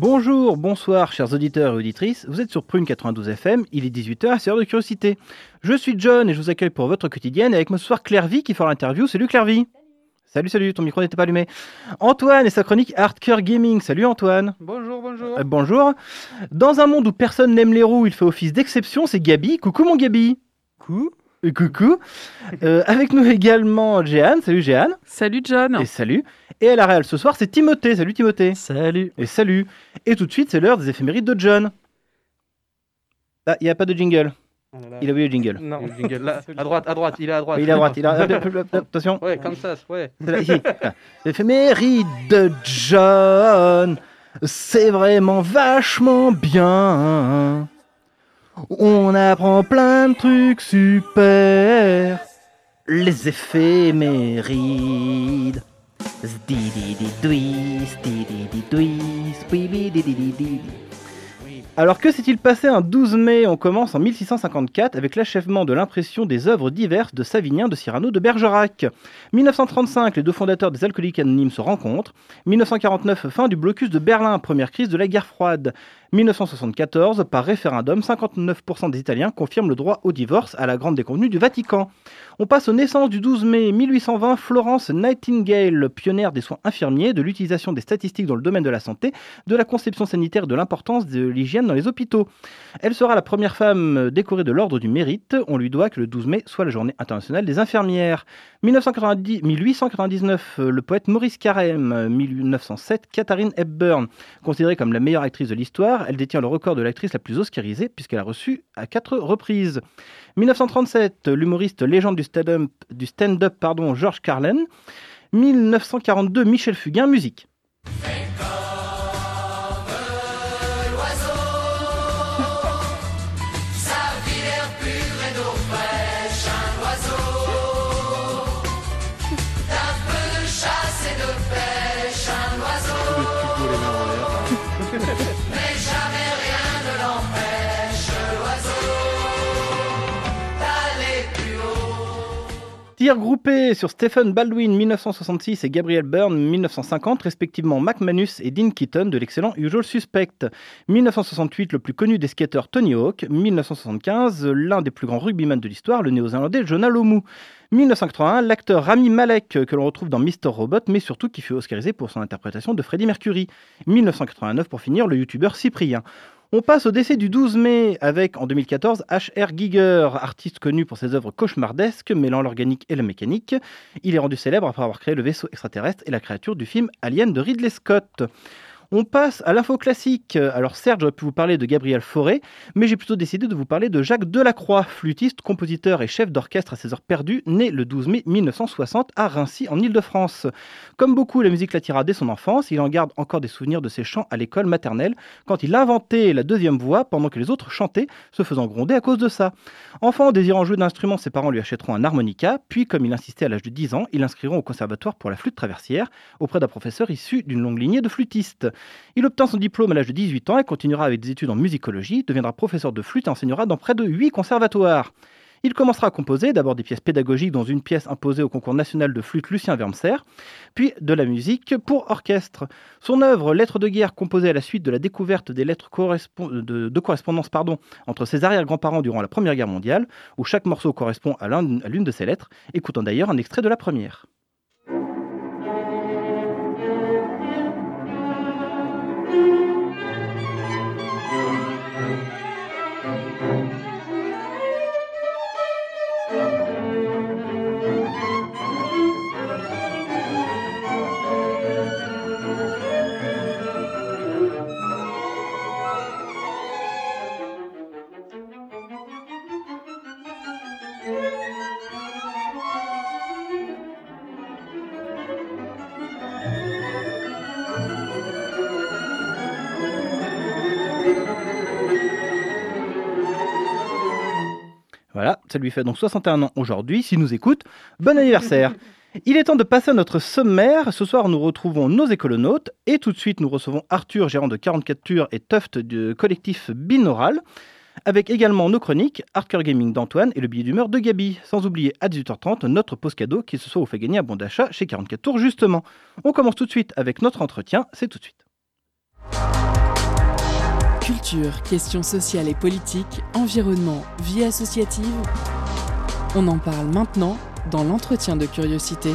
Bonjour, bonsoir, chers auditeurs et auditrices. Vous êtes sur Prune 92 FM, il est 18h, c'est l'heure de curiosité. Je suis John et je vous accueille pour votre quotidienne avec moi ce soir Clairvy qui fera l'interview. Salut Clairvy. Salut, salut, ton micro n'était pas allumé. Antoine et sa chronique Hardcore Gaming. Salut Antoine. Bonjour, bonjour. Euh, bonjour. Dans un monde où personne n'aime les roues, il fait office d'exception, c'est Gabi. Coucou mon Gabi. Coucou. Euh, coucou. Euh, avec nous également Jeanne. Salut Jeanne. Salut John. Et salut. Et à la réal ce soir, c'est Timothée. Salut Timothée. Salut. Et salut. Et tout de suite, c'est l'heure des éphémérides de John. Ah, il n'y a pas de jingle. Oh là là. Il a oublié le jingle. Non, le jingle, là, à droite, à droite, il est à droite. Il est à droite. Il a... Attention. Ouais, comme ça, ouais. C'est là, ici. Ah. L'éphéméride de John, c'est vraiment vachement bien. On apprend plein de trucs super. Les éphémérides. Zdidididouis, spibididididi. Alors que s'est-il passé un 12 mai? On commence en 1654 avec l'achèvement de l'impression des œuvres diverses de Savinien, de Cyrano, de Bergerac. 1935, les deux fondateurs des Alcooliques Anonymes se rencontrent. 1949, fin du blocus de Berlin, première crise de la guerre froide. 1974, par référendum, 59% des Italiens confirment le droit au divorce à la grande déconvenue du Vatican. On passe aux naissances du 12 mai 1820, Florence Nightingale, pionnière des soins infirmiers, de l'utilisation des statistiques dans le domaine de la santé, de la conception sanitaire de l'importance de l'hygiène dans les hôpitaux. Elle sera la première femme décorée de l'Ordre du Mérite. On lui doit que le 12 mai soit la journée internationale des infirmières. 1990 1899, le poète Maurice Carême. 1907, Katharine Hepburn, considérée comme la meilleure actrice de l'histoire. Elle détient le record de l'actrice la plus oscarisée puisqu'elle a reçu à quatre reprises. 1937, l'humoriste légende du stand-up, du stand-up pardon, George Carlin. 1942, Michel Fugain, musique. Tir groupé sur Stephen Baldwin 1966 et Gabriel Byrne 1950, respectivement Mac Manus et Dean Keaton de l'excellent Usual Suspect. 1968, le plus connu des skateurs Tony Hawk. 1975, l'un des plus grands rugbyman de l'histoire, le néo-zélandais Jonah Lomu. 1981, l'acteur Rami Malek, que l'on retrouve dans Mr. Robot, mais surtout qui fut oscarisé pour son interprétation de Freddie Mercury. 1989, pour finir, le youtubeur Cyprien. On passe au décès du 12 mai avec, en 2014, H.R. Giger, artiste connu pour ses œuvres cauchemardesques mêlant l'organique et la mécanique. Il est rendu célèbre après avoir créé le vaisseau extraterrestre et la créature du film Alien de Ridley Scott. On passe à l'info classique. Alors certes, j'aurais pu vous parler de Gabriel Fauré, mais j'ai plutôt décidé de vous parler de Jacques Delacroix, flûtiste, compositeur et chef d'orchestre à ses heures perdues, né le 12 mai 1960 à Rincy, en Île-de-France. Comme beaucoup, la musique l'attira dès son enfance. Il en garde encore des souvenirs de ses chants à l'école maternelle, quand il inventait la deuxième voix pendant que les autres chantaient, se faisant gronder à cause de ça. Enfant, désirant jouer d'instruments, ses parents lui achèteront un harmonica, puis comme il insistait à l'âge de 10 ans, ils l'inscriront au conservatoire pour la flûte traversière, auprès d'un professeur issu d'une longue lignée de flûtistes. Il obtint son diplôme à l'âge de 18 ans et continuera avec des études en musicologie, deviendra professeur de flûte et enseignera dans près de 8 conservatoires. Il commencera à composer d'abord des pièces pédagogiques dans une pièce imposée au concours national de flûte Lucien Vermser, puis de la musique pour orchestre. Son œuvre Lettres de guerre, composée à la suite de la découverte des lettres de, correspondance entre ses arrière-grands-parents durant la Première Guerre mondiale, où chaque morceau correspond à l'un- à l'une de ces lettres, écoutons d'ailleurs un extrait de la première. Voilà, ça lui fait donc 61 ans aujourd'hui. S'il nous écoute, bon anniversaire Il est temps de passer à notre sommaire. Ce soir, nous retrouvons nos écolonautes et tout de suite, nous recevons Arthur, gérant de 44 Tours et Tuft du collectif Binaural, avec également nos chroniques, Hardcore Gaming d'Antoine et le billet d'humeur de Gabi. Sans oublier à 18h30 notre pause cadeau qui ce soir vous fait gagner un bon d'achat chez 44 Tours justement. On commence tout de suite avec notre entretien, c'est tout de suite. Culture, questions sociales et politiques, environnement, vie associative. On en parle maintenant dans l'entretien de curiosité.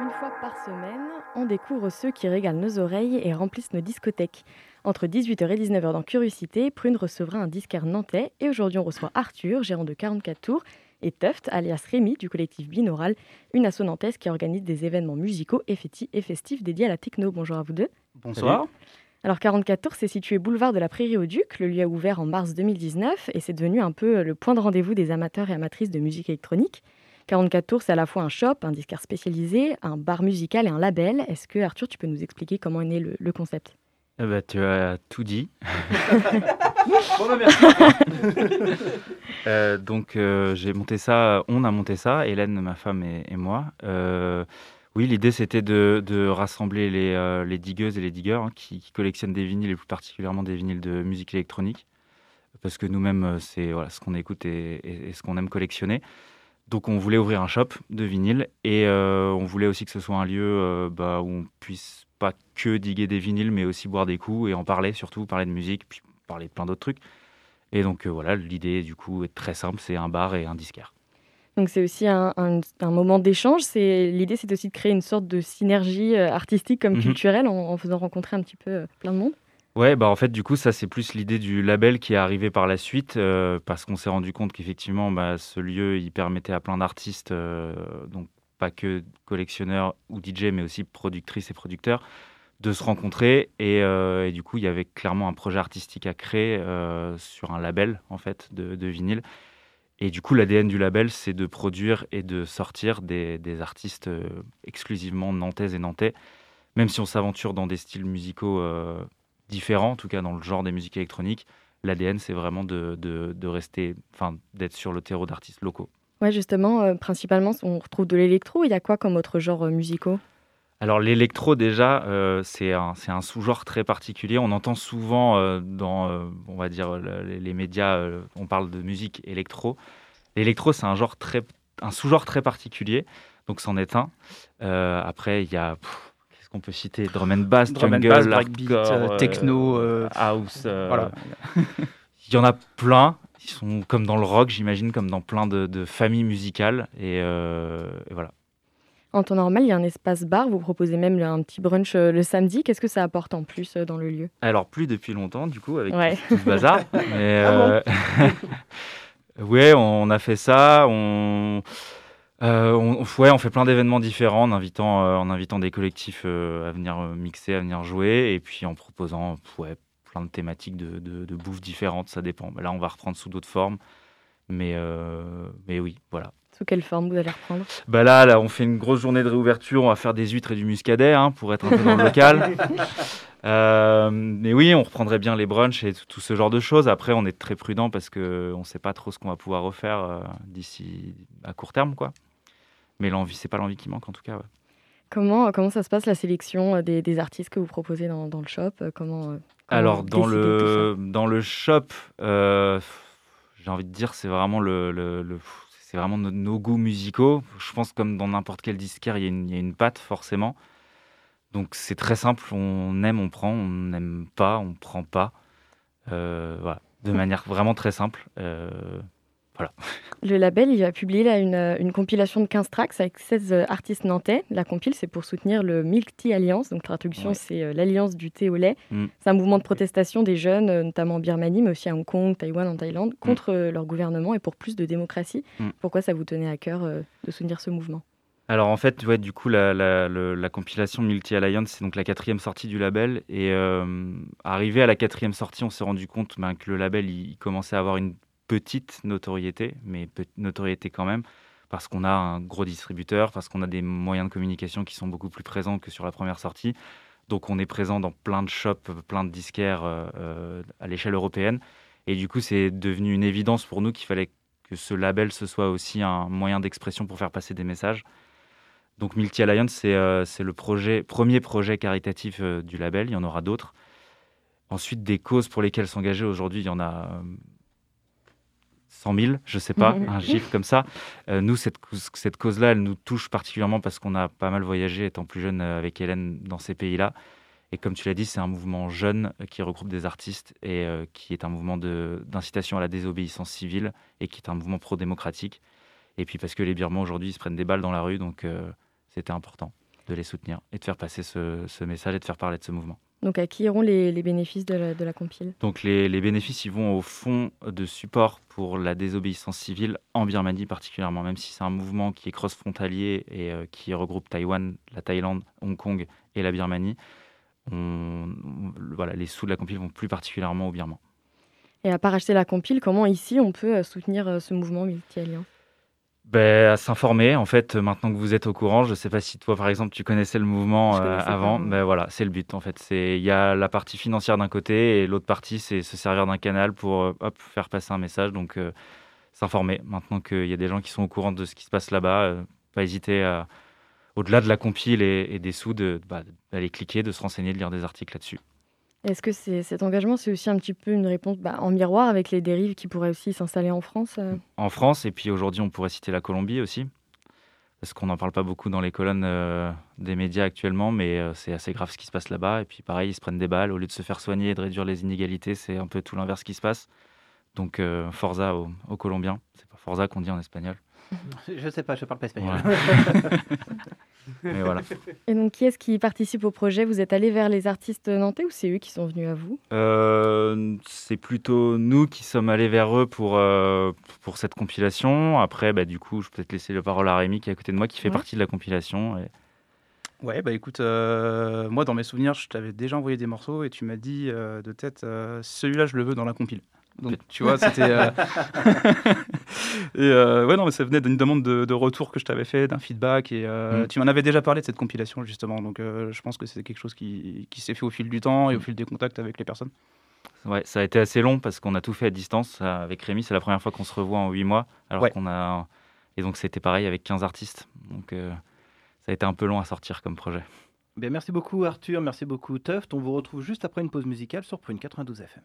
Une fois par semaine, on découvre ceux qui régalent nos oreilles et remplissent nos discothèques. Entre 18h et 19h dans Curiosité, Prune recevra un disquaire nantais et aujourd'hui on reçoit Arthur, gérant de 44 tours, et Tuft, alias Rémi, du collectif Binaural, une asso nantaise qui organise des événements musicaux et festifs dédiés à la techno. Bonjour à vous deux. Bonsoir. Alors 44 Tours, c'est situé boulevard de la Prairie au Duc. Le lieu a ouvert en mars 2019 et c'est devenu un peu le point de rendez-vous des amateurs et amatrices de musique électronique. 44 Tours, c'est à la fois un shop, un disquaire spécialisé, un bar musical et un label. Est-ce que Arthur, tu peux nous expliquer comment est né le, concept? Eh ben, tu as tout dit. euh, donc euh, j'ai monté ça, on a monté ça, Hélène, ma femme et, et moi. Euh, oui, l'idée c'était de, rassembler les, les, digueuses et les digueurs hein, qui, collectionnent des vinyles et plus particulièrement des vinyles de musique électronique. Parce que nous-mêmes, c'est voilà, ce qu'on écoute et, ce qu'on aime collectionner. Donc on voulait ouvrir un shop de vinyles et euh, on voulait aussi que ce soit un lieu bah, où on puisse pas que diguer des vinyles, mais aussi boire des coups et en parler, surtout parler de musique, puis parler de plein d'autres trucs. Et donc voilà, l'idée du coup est très simple, c'est un bar et un disquaire. Donc c'est aussi un, moment d'échange. C'est l'idée, c'est aussi de créer une sorte de synergie euh, artistique comme mhm. culturelle en, faisant rencontrer un petit peu euh, plein de monde. Ouais, bah en fait, du coup, ça c'est plus l'idée du label qui est arrivé par la suite, euh, parce qu'on s'est rendu compte qu'effectivement, bah, ce lieu, il permettait à plein d'artistes, donc pas que collectionneurs ou DJ, mais aussi productrices et producteurs, de se rencontrer. Et, du coup, il y avait clairement un projet artistique à créer sur un label en fait de, de vinyle. Et du coup, l'ADN du label, c'est de produire et de sortir des, artistes euh, exclusivement nantaises et nantais, même si on s'aventure dans des styles musicaux euh, différents, en tout cas dans le genre des musiques électroniques. L'ADN, c'est vraiment de, de, rester, enfin, d'être sur le terreau d'artistes locaux. Ouais, justement, euh, principalement, on retrouve de l'électro. Il y a quoi comme autre genre musicaux? Alors l'électro déjà, euh, c'est un, un sous-genre très particulier. On entend souvent euh, dans, euh, on va dire, les, médias, on parle de musique électro. L'électro, c'est un genre très, un sous-genre très particulier. Donc c'en est un. après, il y a, qu'on peut citer Drum and bass, Drum jungle, bass, breakbeat, techno, house. voilà. Il y en a plein. Ils sont comme dans le rock, j'imagine, comme dans plein de, familles musicales. et voilà. En temps normal, il y a un espace bar. Vous proposez même un petit brunch euh, le samedi. Qu'est-ce que ça apporte en plus euh, dans le lieu? Alors, plus depuis longtemps, du coup, avec tout, ce bazar. Mais, ah ouais, on a fait ça. On... on, ouais, on fait plein d'événements différents en invitant, en invitant des collectifs à venir mixer, à venir jouer, et puis en proposant ouais, plein de thématiques de, de, bouffe différentes, ça dépend. Là, on va reprendre sous d'autres formes, mais, mais oui, voilà. Sous quelle forme vous allez reprendre? Bah là, là, on fait une grosse journée de réouverture. On va faire des huîtres et du muscadet hein, pour être un peu dans le local. Euh, mais oui, on reprendrait bien les brunchs et tout, ce genre de choses. Après, on est très prudent parce qu'on ne sait pas trop ce qu'on va pouvoir refaire euh, d'ici à court terme. quoi. Mais l'envie, c'est pas l'envie qui manque en tout cas. Comment, comment ça se passe la sélection euh, des, artistes que vous proposez dans, le shop comment, Alors, dans le, dans le shop, j'ai envie de dire, c'est vraiment le, le c'est vraiment nos, goûts musicaux. Je pense comme dans n'importe quel disquaire, il y, a une, il y a une patte forcément. Donc c'est très simple, on aime, on prend, on n'aime pas, on prend pas. Euh, voilà, de manière vraiment très simple. Euh, voilà. Le label, il va publier là une, compilation de 15 tracks avec 16 euh, artistes nantais. La compile, c'est pour soutenir le Milk Tea Alliance. Donc, traduction, c'est euh, l'alliance du thé au lait. Mm. C'est un mouvement de protestation des jeunes, euh, notamment en Birmanie, mais aussi à Hong Kong, Taïwan, en Thaïlande, mm. contre leur gouvernement et pour plus de démocratie. Mm. Pourquoi ça vous tenait à cœur de soutenir ce mouvement? Alors en fait, ouais, du coup, la, la, compilation Multi Alliance, c'est donc la quatrième sortie du label. Et arrivé à la quatrième sortie, on s'est rendu compte ben, que le label il, commençait à avoir une petite notoriété, mais notoriété quand même, parce qu'on a un gros distributeur, parce qu'on a des moyens de communication qui sont beaucoup plus présents que sur la première sortie. Donc on est présent dans plein de shops, plein de disquaires euh, à l'échelle européenne. Et du coup, c'est devenu une évidence pour nous qu'il fallait que ce label ce soit aussi un moyen d'expression pour faire passer des messages. Donc Multi Alliance, c'est le projet, premier projet caritatif du label. Il y en aura d'autres. Ensuite, des causes pour lesquelles s'engager aujourd'hui, il y en a 100 000, je ne sais pas, un chiffre comme ça. Euh, nous, cette, cette cause-là, elle nous touche particulièrement parce qu'on a pas mal voyagé étant plus jeune euh, avec Hélène dans ces pays-là. Et comme tu l'as dit, c'est un mouvement jeune euh, qui regroupe des artistes et qui est un mouvement d'incitation à la désobéissance civile et qui est un mouvement pro-démocratique. Et puis parce que les Birmans aujourd'hui se prennent des balles dans la rue, donc c'était important de les soutenir et de faire passer ce message et de faire parler de ce mouvement. Donc à qui iront les, bénéfices de la, compile? Donc les, bénéfices, ils vont au fonds de support pour la désobéissance civile en Birmanie particulièrement, même si c'est un mouvement qui est cross-frontalier et euh, qui regroupe Taïwan, la Thaïlande, Hong Kong et la Birmanie. voilà, les sous de la compile vont plus particulièrement au Birman. Et à part acheter la compile, comment ici on peut euh, soutenir euh, ce mouvement multi-alliance ben, à s'informer. En fait, maintenant que vous êtes au courant, je ne sais pas si toi, par exemple, tu connaissais le mouvement euh, avant. mais ben, voilà, c'est le but. En fait, c'est il y a la partie financière d'un côté et l'autre partie, c'est se servir d'un canal pour euh, hop, faire passer un message. Donc, euh, s'informer. Maintenant qu'il y a des gens qui sont au courant de ce qui se passe là-bas, pas hésiter à, au-delà de la compile et, des sous, bah, d'aller cliquer, de se renseigner, de lire des articles là-dessus. Est-ce que cet engagement, c'est aussi un petit peu une réponse bah, en miroir avec les dérives qui pourraient aussi s'installer en France euh? En France, et puis aujourd'hui, on pourrait citer la Colombie aussi, parce qu'on n'en parle pas beaucoup dans les colonnes euh, des médias actuellement, mais euh, c'est assez grave ce qui se passe là-bas. Et puis pareil, ils se prennent des balles, au lieu de se faire soigner et de réduire les inégalités, c'est un peu tout l'inverse qui se passe. Donc Forza aux, aux Colombiens, c'est pas Forza qu'on dit en espagnol. Je sais pas, je parle pas espagnol. Et, voilà. Et donc, qui est-ce qui participe au projet? Vous êtes allé vers les artistes nantais ou c'est eux qui sont venus à vous? Euh, C'est plutôt nous qui sommes allés vers eux pour, euh, pour cette compilation. Après, bah, du coup, je peux peut-être laisser la parole à Rémi qui est à côté de moi, qui fait partie de la compilation. Et... Ouais, bah écoute, euh, moi dans mes souvenirs, je t'avais déjà envoyé des morceaux et tu m'as dit de tête, celui-là je le veux dans la compile. Donc, tu vois, c'était. Euh, et euh, ouais, non, mais ça venait d'une demande de, retour que je t'avais fait, d'un feedback. Et euh, mm. tu m'en avais déjà parlé de cette compilation, justement. Donc, je pense que c'est quelque chose qui, qui s'est fait au fil du temps et au mm. fil des contacts avec les personnes. Ouais, ça a été assez long parce qu'on a tout fait à distance. Avec Rémi, c'est la première fois qu'on se revoit en 8 mois. Alors qu'on a. Et donc, c'était pareil avec 15 artistes. Donc, ça a été un peu long à sortir comme projet. Bien, merci beaucoup, Arthur. Merci beaucoup, Tuft. On vous retrouve juste après une pause musicale sur Prune 92 FM.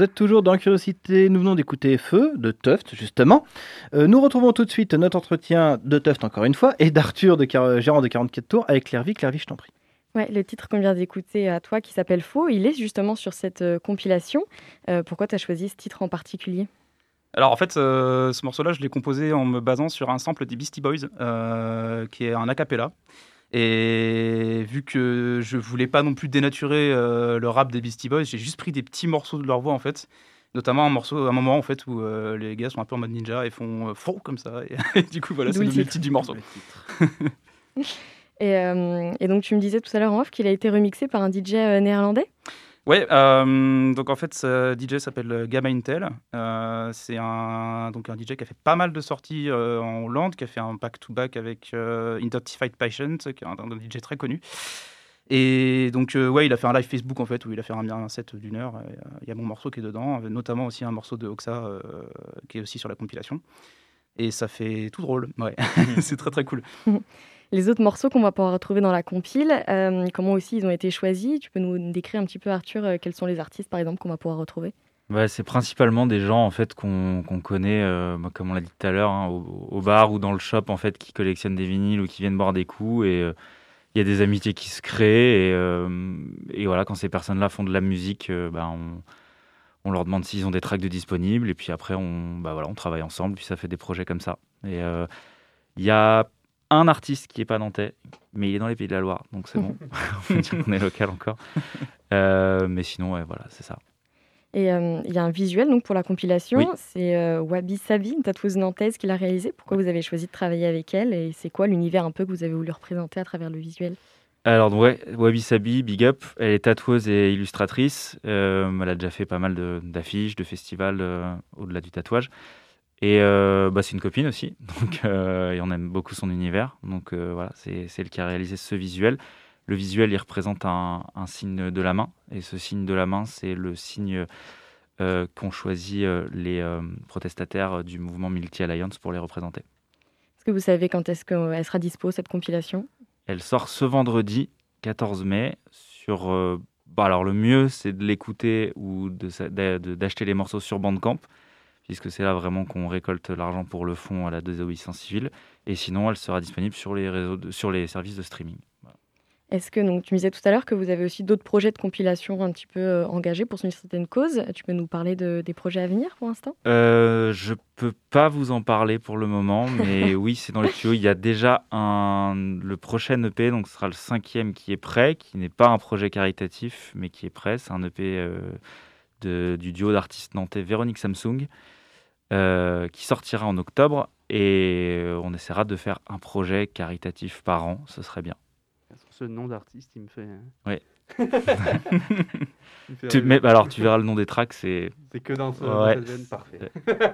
Vous êtes toujours dans Curiosité, nous venons d'écouter Feu de Tuft, justement. Euh, nous retrouvons tout de suite notre entretien de Tuft, encore une fois, et d'Arthur, de gérant de 44 tours, avec Clairvy. Clairvy, je t'en prie. Ouais, le titre qu'on vient d'écouter à toi, qui s'appelle Faux, il est justement sur cette euh, compilation. Euh, pourquoi tu as choisi ce titre en particulier? Alors en fait, ce morceau-là, je l'ai composé en me basant sur un sample des Beastie Boys, qui est un a cappella. Et vu que je voulais pas non plus dénaturer le rap des Beastie Boys, j'ai juste pris des petits morceaux de leur voix en fait. Notamment un morceau, un moment en fait où les gars sont un peu en mode ninja et font faux comme ça. Et, du coup, voilà, c'est le titre du morceau. Euh, et, donc, tu me disais tout à l'heure en off qu'il a été remixé par un DJ euh, néerlandais? Ouais, euh, donc en fait, ce DJ s'appelle Gamma Intel. c'est un, donc un DJ qui a fait pas mal de sorties en Hollande, qui a fait un back-to-back avec Identified Patient, qui est un, DJ très connu. Et donc, ouais, il a fait un live Facebook en fait, où il a fait un, un set d'une heure. Il y a mon morceau qui est dedans, notamment aussi un morceau de Oxa qui est aussi sur la compilation. Et ça fait tout drôle, ouais, c'est très très cool. Les autres morceaux qu'on va pouvoir retrouver dans la compile, euh, comment aussi ils ont été choisis Tu peux nous décrire un petit peu, Arthur, euh, quels sont les artistes, par exemple, qu'on va pouvoir retrouver? Ouais, c'est principalement des gens en fait qu'on connaît, euh, comme on l'a dit tout à l'heure, hein, au, bar ou dans le shop en fait, qui collectionnent des vinyles ou qui viennent boire des coups. Et il y a des amitiés qui se créent. Et, voilà, quand ces personnes-là font de la musique, bah, on, on, leur demande s'ils ont des tracks de disponibles. Et puis après, on, bah, voilà, on travaille ensemble. Puis ça fait des projets comme ça. Et il y a un artiste qui est pas nantais, mais il est dans les Pays de la Loire, donc c'est bon. on peut dire qu'on est local encore. Euh, mais sinon, ouais, voilà, c'est ça. Et euh, il y a un visuel donc pour la compilation. C'est euh, Wabi Sabi, une tatoueuse nantaise, qui l'a réalisé. Pourquoi vous avez choisi de travailler avec elle et c'est quoi l'univers un peu que vous avez voulu représenter à travers le visuel? Alors, ouais, Wabi Sabi, big up. Elle est tatoueuse et illustratrice. elle a déjà fait pas mal d'affiches, de, de, festivals au-delà du tatouage. Et euh, bah, c'est une copine aussi, donc euh, et on aime beaucoup son univers. Donc euh, voilà, c'est elle qui a réalisé ce visuel. Le visuel, il représente un, signe de la main, et ce signe de la main, c'est le signe qu'ont choisi les protestataires du mouvement Military Alliance pour les représenter. Est-ce que vous savez quand est-ce qu'elle sera dispo cette compilation? Elle sort ce vendredi 14 mai sur. Bah, alors le mieux, c'est de l'écouter ou d'acheter les morceaux sur Bandcamp puisque c'est là vraiment qu'on récolte l'argent pour le fonds à la désobéissance civile. Et sinon, elle sera disponible sur les, réseaux sur les services de streaming. Est-ce que, donc, tu me disais tout à l'heure que vous avez aussi d'autres projets de compilation un petit peu euh, engagés pour une certaine cause. Tu peux nous parler de, des projets à venir pour l'instant? Euh, Je peux pas vous en parler pour le moment, mais oui, c'est dans les tuyaux. Il y a déjà un, le prochain EP, donc ce sera le cinquième qui est prêt, qui n'est pas un projet caritatif, mais qui est prêt. C'est un EP euh, de, du duo d'artistes nantais Véronique Samsung. Euh, qui sortira en octobre et euh, on essaiera de faire un projet caritatif par an, ce serait bien. Ce nom d'artiste, il me fait. Oui. tu, mais, alors, tu verras le nom des tracks, c'est. C'est que dans, ce, ouais. parfait.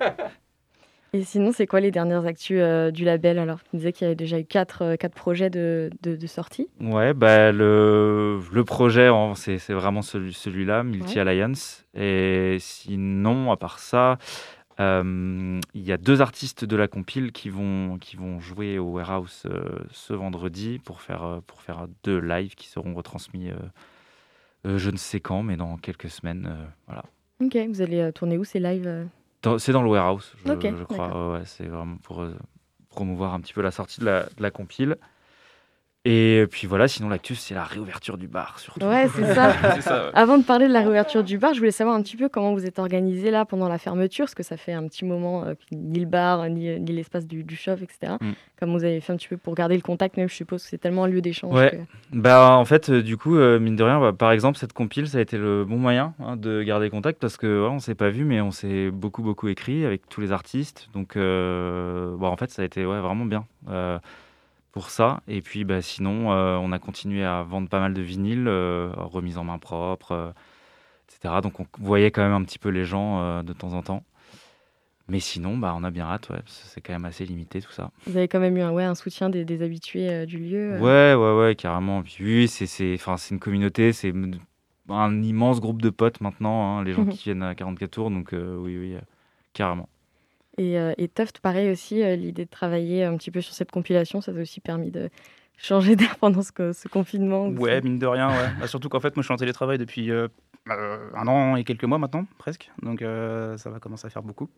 Et sinon, c'est quoi les dernières actus euh, du label? Alors, tu disais qu'il y avait déjà eu quatre, quatre projets de, de, sortie. Ouais, bah, le, le projet, c'est vraiment celui, celui-là, Multi Alliance. Et sinon, à part ça, euh, il y a deux artistes de la compile qui vont, qui vont jouer au Warehouse euh, ce vendredi pour faire, euh, pour faire deux lives qui seront retransmis je ne sais quand, mais dans quelques semaines. voilà. Ok, vous allez tourner où ces lives C'est dans le Warehouse, je, je crois. Ouais, c'est vraiment pour promouvoir un petit peu la sortie de la, de la compile. Et puis voilà, sinon l'actu, c'est la réouverture du bar surtout. Ouais, c'est ça. Avant de parler de la réouverture du bar, je voulais savoir un petit peu comment vous êtes organisé là pendant la fermeture, parce que ça fait un petit moment, euh, ni le bar, ni, ni l'espace du, du shop, etc. Mm. Comment vous avez fait un petit peu pour garder le contact, même je suppose que c'est tellement un lieu d'échange. Ouais. Bah en fait, euh, du coup, euh, mine de rien, bah, par exemple, cette compile, ça a été le bon moyen hein, de garder contact, parce que ouais, on s'est pas vu, mais on s'est beaucoup beaucoup écrit avec tous les artistes. Donc, bah, en fait, ça a été ouais, vraiment bien pour ça. Et puis bah, sinon, euh, on a continué à vendre pas mal de vinyles, euh, remise en main propre, euh, etc. Donc on voyait quand même un petit peu les gens de temps en temps. Mais sinon, bah, on a bien hâte, ouais, c'est quand même assez limité tout ça. Vous avez quand même eu un, ouais, un soutien des, habitués du lieu Ouais, ouais, ouais, carrément. Puis, oui, c'est une communauté, c'est un immense groupe de potes maintenant, hein, les gens qui viennent à 44 tours, donc oui, oui, carrément. Et, euh, et Tuft, pareil aussi, euh, l'idée de travailler un petit peu sur cette compilation, ça a aussi permis de changer d'air pendant ce, confinement. Ouais, mine de rien, ouais. Bah, surtout qu'en fait, moi, je suis en télétravail depuis euh, un an et quelques mois maintenant, presque. Donc ça va commencer à faire beaucoup.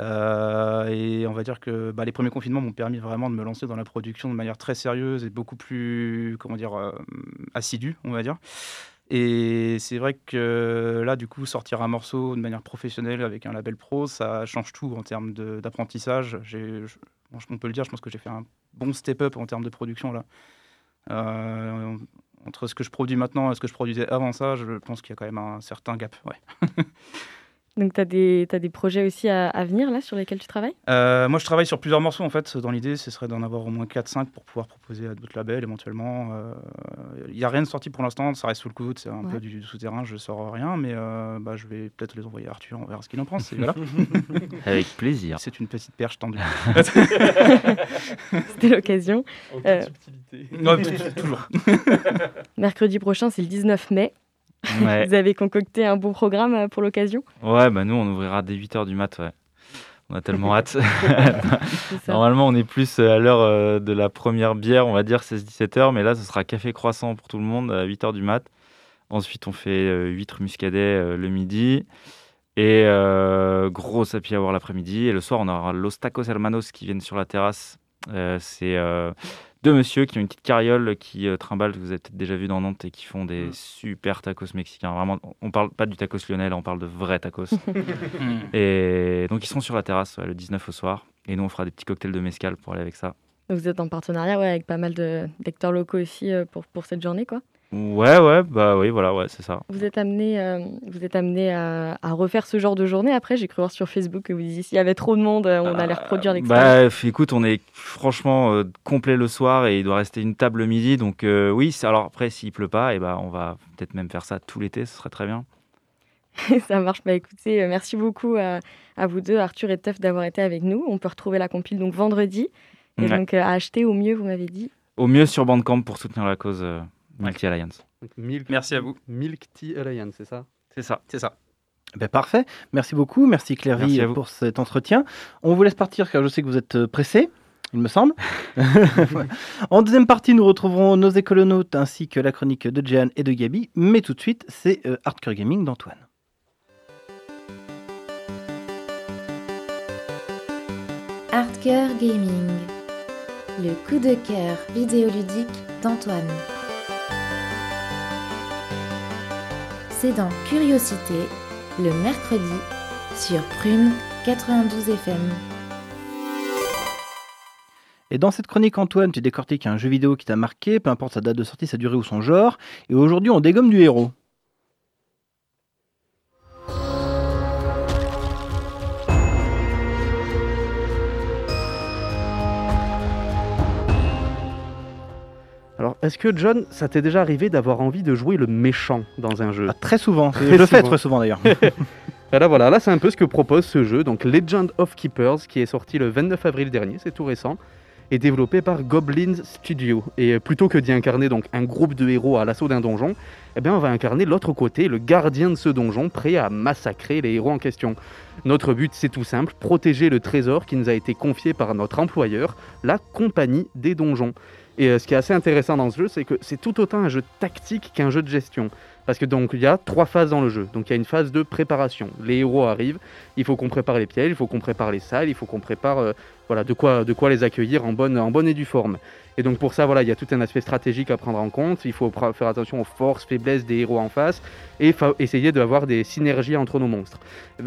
et on va dire que bah, les premiers confinements m'ont permis vraiment de me lancer dans la production de manière très sérieuse et beaucoup plus, comment dire, assidue, on va dire. Et c'est vrai que là, du coup, sortir un morceau de manière professionnelle avec un label pro, ça change tout en termes d'apprentissage. On peut le dire, je pense que j'ai fait un bon step-up en termes de production là. Euh, entre ce que je produis maintenant et ce que je produisais avant ça, je pense qu'il y a quand même un certain gap. Donc, tu as, as, des projets aussi à, venir là sur lesquels tu travailles? Euh, Moi, je travaille sur plusieurs morceaux en fait. Dans l'idée, ce serait d'en avoir au moins 4-5 pour pouvoir proposer à d'autres labels éventuellement. Il euh, n'y a rien de sorti pour l'instant, ça reste sous le coude, c'est un peu du, souterrain, je ne sors rien, mais euh, bah, je vais peut-être les envoyer à Arthur, on verra ce qu'il en pense. Voilà. Avec plaisir. C'est une petite perche tendue. C'était l'occasion. En toute subtilité. Non, toujours. Mercredi prochain, c'est le 19 mai. Vous avez concocté un beau programme euh, pour l'occasion? Ouais, bah nous, on ouvrira dès 8h du mat, ouais. On a tellement hâte. Normalement, on est plus euh, à l'heure euh, de la première bière, on va dire 16-17h, mais là, ce sera café croissant pour tout le monde à 8h du mat. Ensuite, on fait 8 muscadet le midi et gros happy hour l'après-midi. Et le soir, on aura Los Tacos Hermanos qui viennent sur la terrasse. c'est deux monsieur qui ont une petite carriole qui euh, trimballe, que vous avez peut-être déjà vu dans Nantes, et qui font des mm. super tacos mexicains. Vraiment, on parle pas du tacos lyonnais, on parle de vrais tacos. Mm. et donc, ils sont sur la terrasse le 19 au soir. Et nous, on fera des petits cocktails de mescal pour aller avec ça. Donc, vous êtes en partenariat ouais, avec pas mal d'acteurs locaux aussi euh, pour, pour cette journée, quoi Ouais, ouais, bah oui, voilà, ouais, c'est ça. Vous êtes amené, euh, vous êtes amené à, refaire ce genre de journée après J'ai cru voir sur Facebook que vous disiez s'il y avait trop de monde, euh, on allait reproduire l'expérience. Bah écoute, on est franchement euh, complet le soir et il doit rester une table le midi, donc oui, alors après s'il pleut pas, et eh bah, on va peut-être même faire ça tout l'été, ce serait très bien. ça marche, bah écoutez, merci beaucoup à, vous deux, Arthur et Teuf, d'avoir été avec nous. On peut retrouver la compile donc vendredi, et donc à acheter au mieux, vous m'avez dit Au mieux sur Bandcamp pour soutenir la cause. Milk Tea Alliance. Merci à vous. Milk Tea Alliance, c'est ça? C'est ça. C'est ça. Ben parfait. Merci beaucoup. Merci Claire pour cet entretien. On vous laisse partir car je sais que vous êtes euh, pressé, il me semble. en deuxième partie, nous retrouverons nos écolonautes ainsi que la chronique de Jeanne et de Gabi. Mais tout de suite, c'est euh, Hardcore Gaming d'Antoine. Hardcore Gaming, le coup de cœur vidéoludique d'Antoine. C'est dans Curiosité, le mercredi, sur Prune 92 FM. Et dans cette chronique, Antoine, tu décortiques un jeu vidéo qui t'a marqué, peu importe sa date de sortie, sa durée ou son genre. Et aujourd'hui, on dégomme du héros. Est-ce que John, ça t'est déjà arrivé d'avoir envie de jouer le méchant dans un jeu ah, Très souvent. je le fais très souvent d'ailleurs. là, voilà, là c'est un peu ce que propose ce jeu, donc Legend of Keepers, qui est sorti le 29 avril dernier, c'est tout récent, et développé par Goblins Studio. Et plutôt que d'y incarner donc un groupe de héros à l'assaut d'un donjon, eh bien on va incarner l'autre côté, le gardien de ce donjon, prêt à massacrer les héros en question. Notre but, c'est tout simple, protéger le trésor qui nous a été confié par notre employeur, la Compagnie des Donjons. Et euh, ce qui est assez intéressant dans ce jeu, c'est que c'est tout autant un jeu tactique qu'un jeu de gestion. Parce que donc il y a trois phases dans le jeu. Donc il y a une phase de préparation. Les héros arrivent, il faut qu'on prépare les pièges, il faut qu'on prépare les salles, il faut qu'on prépare euh, voilà de quoi de quoi les accueillir en bonne en bonne et due forme. Et donc pour ça voilà, il y a tout un aspect stratégique à prendre en compte. Il faut faire attention aux forces, faiblesses des héros en face et essayer d'avoir des synergies entre nos monstres.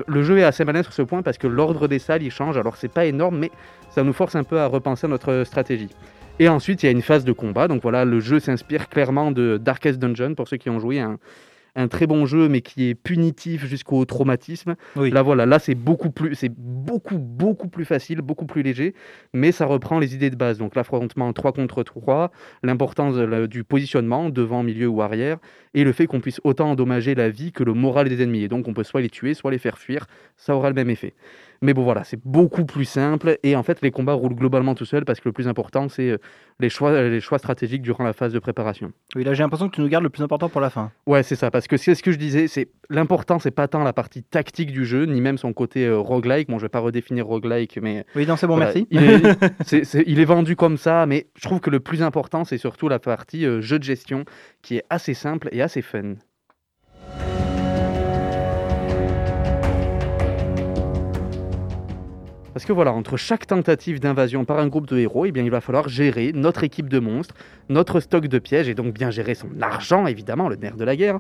Le jeu est assez malin sur ce point parce que l'ordre des salles il change. Alors c'est pas énorme, mais ça nous force un peu à repenser notre stratégie. Et ensuite, il y a une phase de combat. Donc voilà, le jeu s'inspire clairement de Darkest Dungeon, pour ceux qui ont joué un, un très bon jeu, mais qui est punitif jusqu'au traumatisme. Là, voilà, là, c'est beaucoup plus, c'est beaucoup, beaucoup plus facile, beaucoup plus léger, mais ça reprend les idées de base. Donc, l'affrontement 3 contre 3, l'importance du positionnement, devant, milieu ou arrière, et le fait qu'on puisse autant endommager la vie que le moral des ennemis. Et donc, on peut soit les tuer, soit les faire fuir. Ça aura le même effet. Mais bon, voilà, c'est beaucoup plus simple. Et en fait, les combats roulent globalement tout seuls parce que le plus important, c'est euh, les choix, les choix stratégiques durant la phase de préparation. Oui, là, j'ai l'impression que tu nous gardes le plus important pour la fin. Ouais, c'est ça. Parce que c'est ce que je disais. C'est l'important, c'est pas tant la partie tactique du jeu, ni même son côté euh, roguelike. Bon, je vais pas redéfinir roguelike, mais. Oui, non, c'est bon, merci. Il est, il est, vendu comme ça, mais je trouve que le plus important, c'est surtout la partie euh, jeu de gestion qui est assez simple et assez fun. Parce que voilà, entre chaque tentative d'invasion par un groupe de héros, eh il va falloir gérer notre équipe de monstres, notre stock de pièges et donc bien gérer son argent, évidemment, le nerf de la guerre.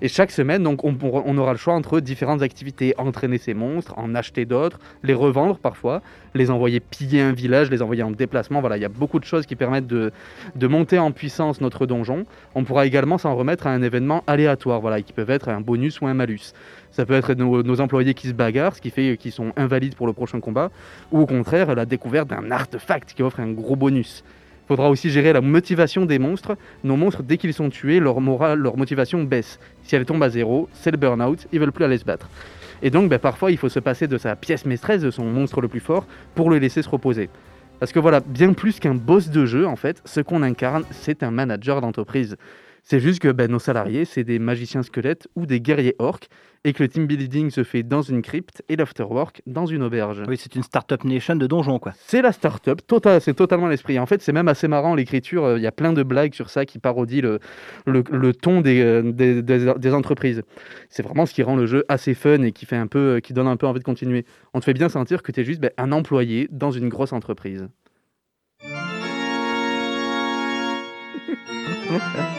Et chaque semaine, donc, on, on aura le choix entre différentes activités entraîner ces monstres, en acheter d'autres, les revendre parfois, les envoyer piller un village, les envoyer en déplacement. Voilà, il y a beaucoup de choses qui permettent de, de monter en puissance notre donjon. On pourra également s'en remettre à un événement aléatoire, voilà, qui peuvent être un bonus ou un malus. Ça peut être nos, employés qui se bagarrent, ce qui fait qu'ils sont invalides pour le prochain combat, ou au contraire la découverte d'un artefact qui offre un gros bonus. Il faudra aussi gérer la motivation des monstres. Nos monstres, dès qu'ils sont tués, leur morale, leur motivation baisse. Si elle tombe à zéro, c'est le burn-out, ils veulent plus aller se battre. Et donc ben, parfois il faut se passer de sa pièce maîtresse, de son monstre le plus fort, pour le laisser se reposer. Parce que voilà, bien plus qu'un boss de jeu, en fait, ce qu'on incarne, c'est un manager d'entreprise. C'est juste que ben, nos salariés, c'est des magiciens squelettes ou des guerriers orques, et que le team building se fait dans une crypte et l'afterwork dans une auberge. Oui, c'est une startup nation de donjons, quoi. C'est la startup, tota-, c'est totalement l'esprit. En fait, c'est même assez marrant l'écriture. Euh, il y a plein de blagues sur ça qui parodient le, le, ton euh, des, des, entreprises. C'est vraiment ce qui rend le jeu assez fun et qui, fait un peu, qui donne un peu envie de continuer. On te fait bien sentir que tu es juste ben, un employé dans une grosse entreprise.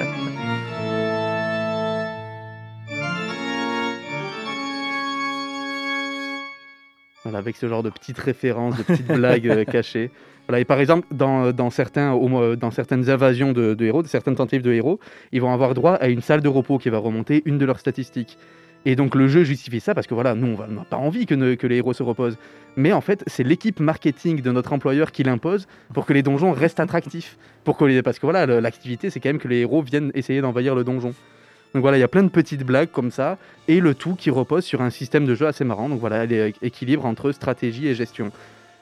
avec ce genre de petites références, de petites blagues euh, cachées. Voilà, et par exemple, dans, dans, certains, dans certaines invasions de, héros, de certaines tentatives de héros, ils vont avoir droit à une salle de repos qui va remonter une de leurs statistiques. Et donc le jeu justifie ça parce que voilà, nous on n'a pas envie que, que, les héros se reposent. Mais en fait, c'est l'équipe marketing de notre employeur qui l'impose pour que les donjons restent attractifs. Pour que parce que voilà, l'activité c'est quand même que les héros viennent essayer d'envahir le donjon. Donc voilà, il y a plein de petites blagues comme ça, et le tout qui repose sur un système de jeu assez marrant. Donc voilà, l'équilibre entre stratégie et gestion.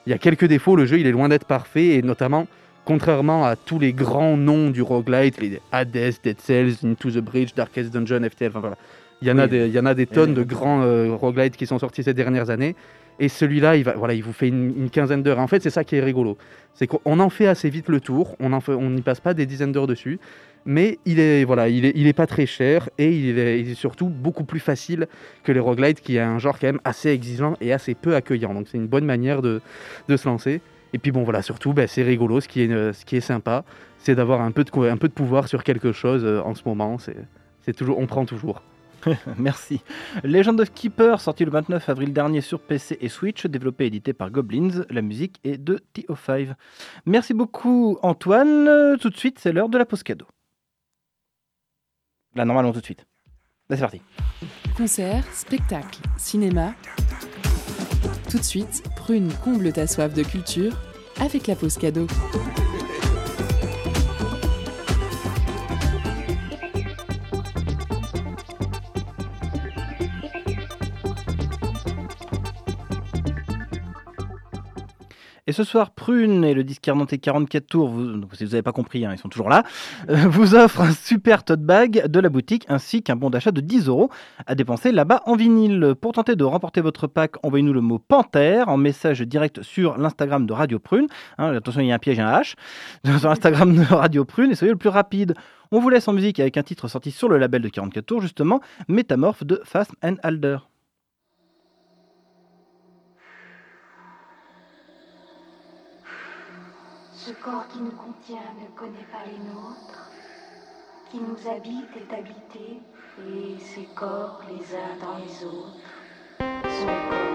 Il y a quelques défauts, le jeu il est loin d'être parfait, et notamment, contrairement à tous les grands noms du roguelite, les Hades, Dead Cells, Into the Bridge, Darkest Dungeon, FTL, enfin voilà. Il y en, a, des, il y en a des tonnes de grands euh, roguelites qui sont sortis ces dernières années. Et celui-là, il, va, voilà, il vous fait une, quinzaine d'heures. En fait, c'est ça qui est rigolo. C'est qu'on en fait assez vite le tour. On n'y passe pas des dizaines d'heures dessus mais il est voilà, il est, pas très cher et il est, surtout beaucoup plus facile que les roguelites qui est un genre quand même assez exigeant et assez peu accueillant. Donc c'est une bonne manière de, se lancer. Et puis bon voilà, surtout ben, c'est rigolo, ce qui est, ce qui est sympa, c'est d'avoir un, peu de, un peu de pouvoir sur quelque chose euh, en ce moment. C'est toujours, on prend toujours. Merci. Legend of Keeper, sorti le 29 avril dernier sur PC et Switch, développé et édité par Goblins. La musique est de TO5. Merci beaucoup Antoine. Tout de suite, c'est l'heure de la pause cadeau. Là, normalement, tout de suite. Là, c'est parti. Concert, spectacle, cinéma. Tout de suite, Prune comble ta soif de culture avec la pause cadeau. Et ce soir, Prune et le disque nantais 44 tours, vous, si vous n'avez pas compris, hein, ils sont toujours là, euh, vous offrent un super tote bag de la boutique ainsi qu'un bon d'achat de 10 euros à dépenser là-bas en vinyle. Pour tenter de remporter votre pack, envoyez-nous le mot Panthère en message direct sur l'Instagram de Radio Prune. Hein, attention, il y a un piège un H. Sur l'Instagram de Radio Prune et soyez le plus rapide. On vous laisse en musique avec un titre sorti sur le label de 44 tours, justement, Métamorphe de Fast and Alder. Ce corps qui nous contient ne connaît pas les nôtres, qui nous habite est habité, et ces corps les uns dans les autres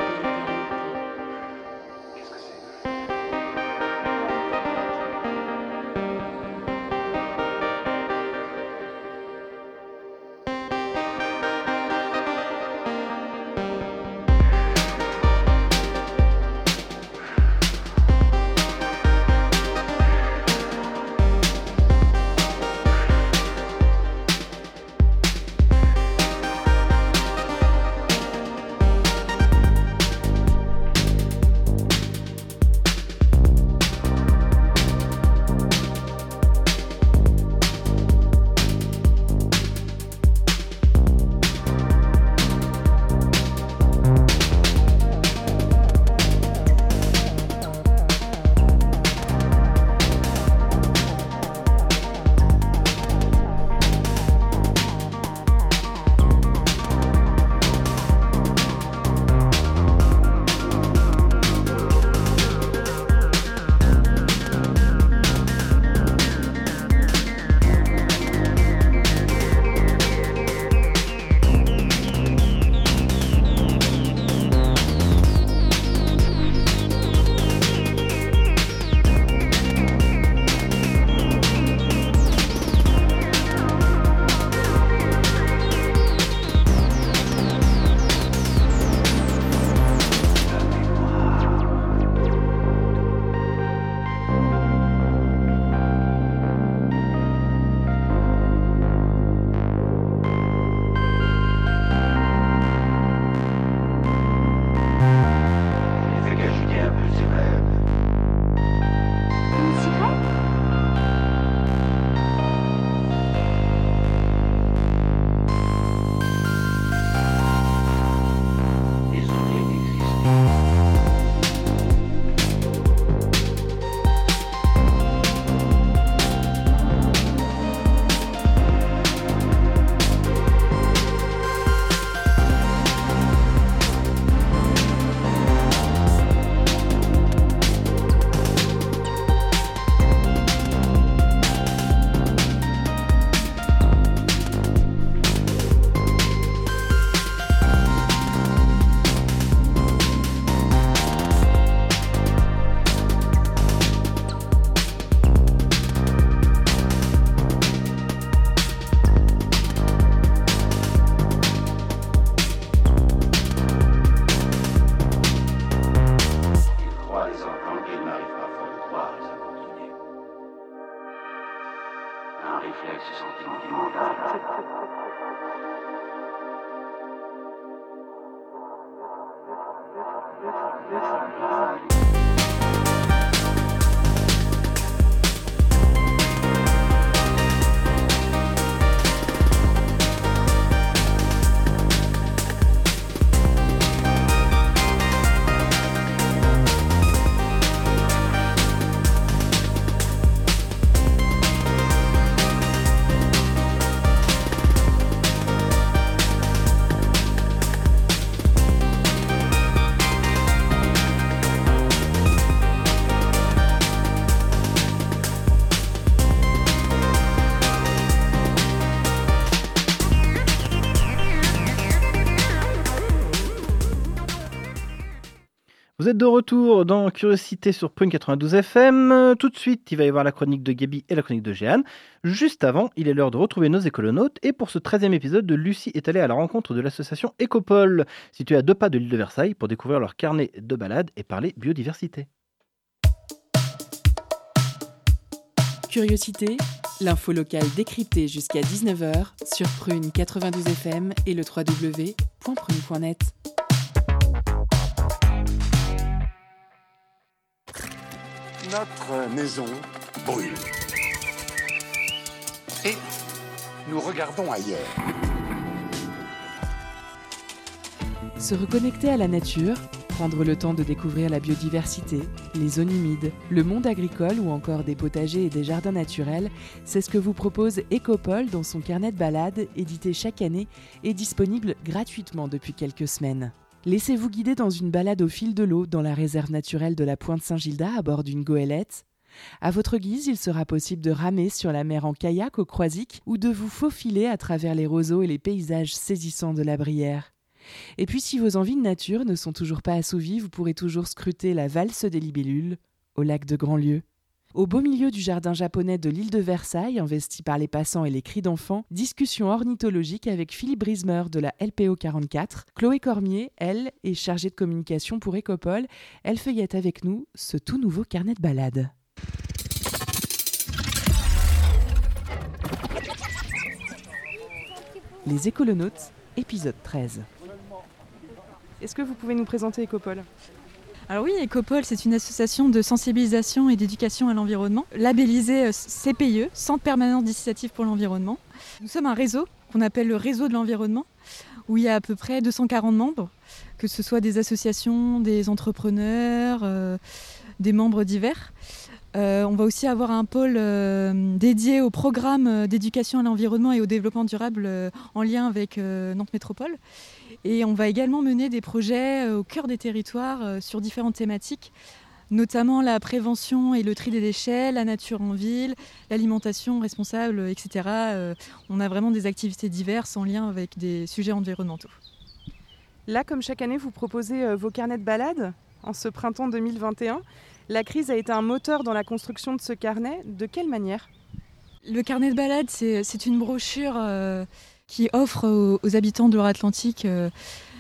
de retour dans Curiosité sur Prune 92 FM. Tout de suite, il va y avoir la chronique de Gabi et la chronique de Jeanne. Juste avant, il est l'heure de retrouver nos écolonautes. Et pour ce 13e épisode, de Lucie est allée à la rencontre de l'association Écopole, située à deux pas de l'île de Versailles, pour découvrir leur carnet de balades et parler biodiversité. Curiosité, l'info locale décryptée jusqu'à 19h sur Prune 92 FM et le www.prune.net. Notre maison brûle. Et nous regardons ailleurs. Se reconnecter à la nature, prendre le temps de découvrir la biodiversité, les zones humides, le monde agricole ou encore des potagers et des jardins naturels, c'est ce que vous propose Ecopole dans son carnet de balades, édité chaque année et disponible gratuitement depuis quelques semaines. Laissez-vous guider dans une balade au fil de l'eau dans la réserve naturelle de la Pointe Saint-Gilda à bord d'une goélette. À votre guise, il sera possible de ramer sur la mer en kayak au Croisic ou de vous faufiler à travers les roseaux et les paysages saisissants de la Brière. Et puis si vos envies de nature ne sont toujours pas assouvies, vous pourrez toujours scruter la valse des libellules au lac de Grandlieu. Au beau milieu du jardin japonais de l'île de Versailles, investi par les passants et les cris d'enfants, discussion ornithologique avec Philippe Brismer de la LPO 44. Chloé Cormier, elle, est chargée de communication pour Ecopole. Elle feuillette avec nous ce tout nouveau carnet de balades. Les écolonautes, épisode 13. Est-ce que vous pouvez nous présenter Ecopole alors oui, Ecopole, c'est une association de sensibilisation et d'éducation à l'environnement, labellisée euh, CPIE, Centre permanent d'initiative pour l'environnement. Nous sommes un réseau qu'on appelle le réseau de l'environnement, où il y a à peu près 240 membres, que ce soit des associations, des entrepreneurs, euh, des membres divers. Euh, on va aussi avoir un pôle dédié au programme d'éducation à l'environnement et au développement durable en lien avec Nantes Métropole. Et on va également mener des projets euh, au cœur des territoires euh, sur différentes thématiques, notamment la prévention et le tri des déchets, la nature en ville, l'alimentation responsable, etc. Euh, on a vraiment des activités diverses en lien avec des sujets environnementaux. Là, comme chaque année, vous proposez vos carnets de balades en ce printemps 2021. La crise a été un moteur dans la construction de ce carnet. De quelle manière? Le carnet de balade, c'est c'est une brochure euh, qui offre aux, habitants de Loire-Atlantique euh,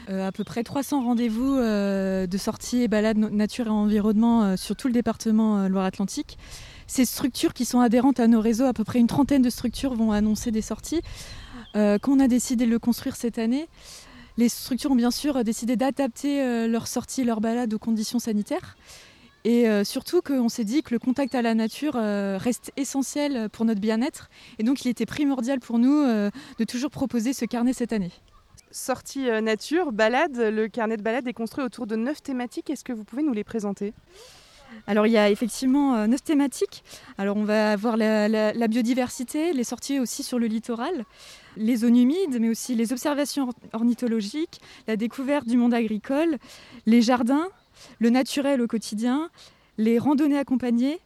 euh, à peu près 300 rendez-vous euh, de sorties et balades nature et environnement sur tout le département Loire-Atlantique. Ces structures qui sont adhérentes à nos réseaux, à peu près une trentaine de structures vont annoncer des sorties. Euh, quand on a décidé de le construire cette année, les structures ont bien sûr décidé d'adapter leurs sorties, leurs balades aux conditions sanitaires. Et euh, surtout qu'on s'est dit que le contact à la nature euh, reste essentiel pour notre bien-être. Et donc il était primordial pour nous euh, de toujours proposer ce carnet cette année. Sortie nature, balade, le carnet de balade est construit autour de neuf thématiques. Est-ce que vous pouvez nous les présenter? Alors il y a effectivement neuf thématiques. Alors on va avoir la, la- la biodiversité, les sorties aussi sur le littoral, les zones humides, mais aussi les observations or- ornithologiques, la découverte du monde agricole, les jardins, le naturel au quotidien, les randonnées accompagnées,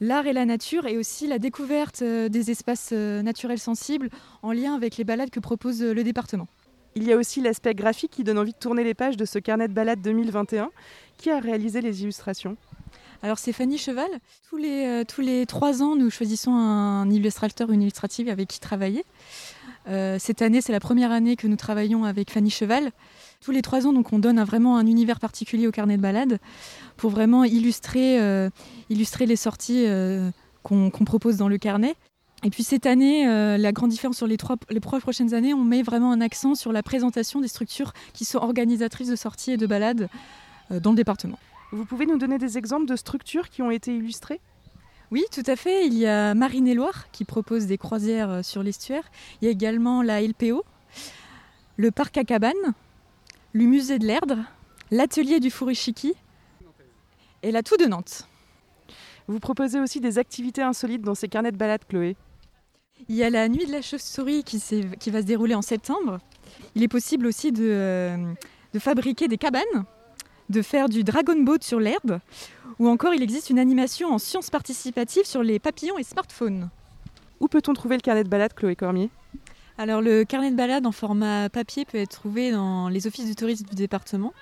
l'art et la nature et aussi la découverte euh, des espaces euh, naturels sensibles en lien avec les balades que propose euh, le département. Il y a aussi l'aspect graphique qui donne envie de tourner les pages de ce carnet de balade 2021. Qui a réalisé les illustrations? Alors c'est Fanny Cheval. Tous les, euh, tous les trois ans, nous choisissons un illustrateur ou une illustrative avec qui travailler. Euh, cette année, c'est la première année que nous travaillons avec Fanny Cheval. Tous les trois ans, donc, on donne un- vraiment un univers particulier au carnet de balade pour vraiment illustrer, euh, illustrer les sorties euh, qu'on propose dans le carnet. Et puis cette année, euh, la grande différence sur les trois, les trois prochaines années, on met vraiment un accent sur la présentation des structures qui sont organisatrices de sorties et de balades dans le département. Vous pouvez nous donner des exemples de structures qui ont été illustrées? Oui, tout à fait. Il y a Marine et Loire qui propose des croisières sur l'estuaire. Il y a également la LPO, le parc à cabanes, le musée de l'Erdre, l'atelier du Furushiki et la Toux de Nantes. Vous proposez aussi des activités insolites dans ces carnets de balades, Chloé Il y a la nuit de la chauve-souris qui, qui, va se dérouler en septembre. Il est possible aussi de, euh, de fabriquer des cabanes, de faire du dragon boat sur l'herbe, ou encore il existe une animation en sciences participatives sur les papillons et smartphones. Où peut-on trouver le carnet de balade, Chloé Cormier? Alors le carnet de balade en format papier peut être trouvé dans les offices du tourisme du département,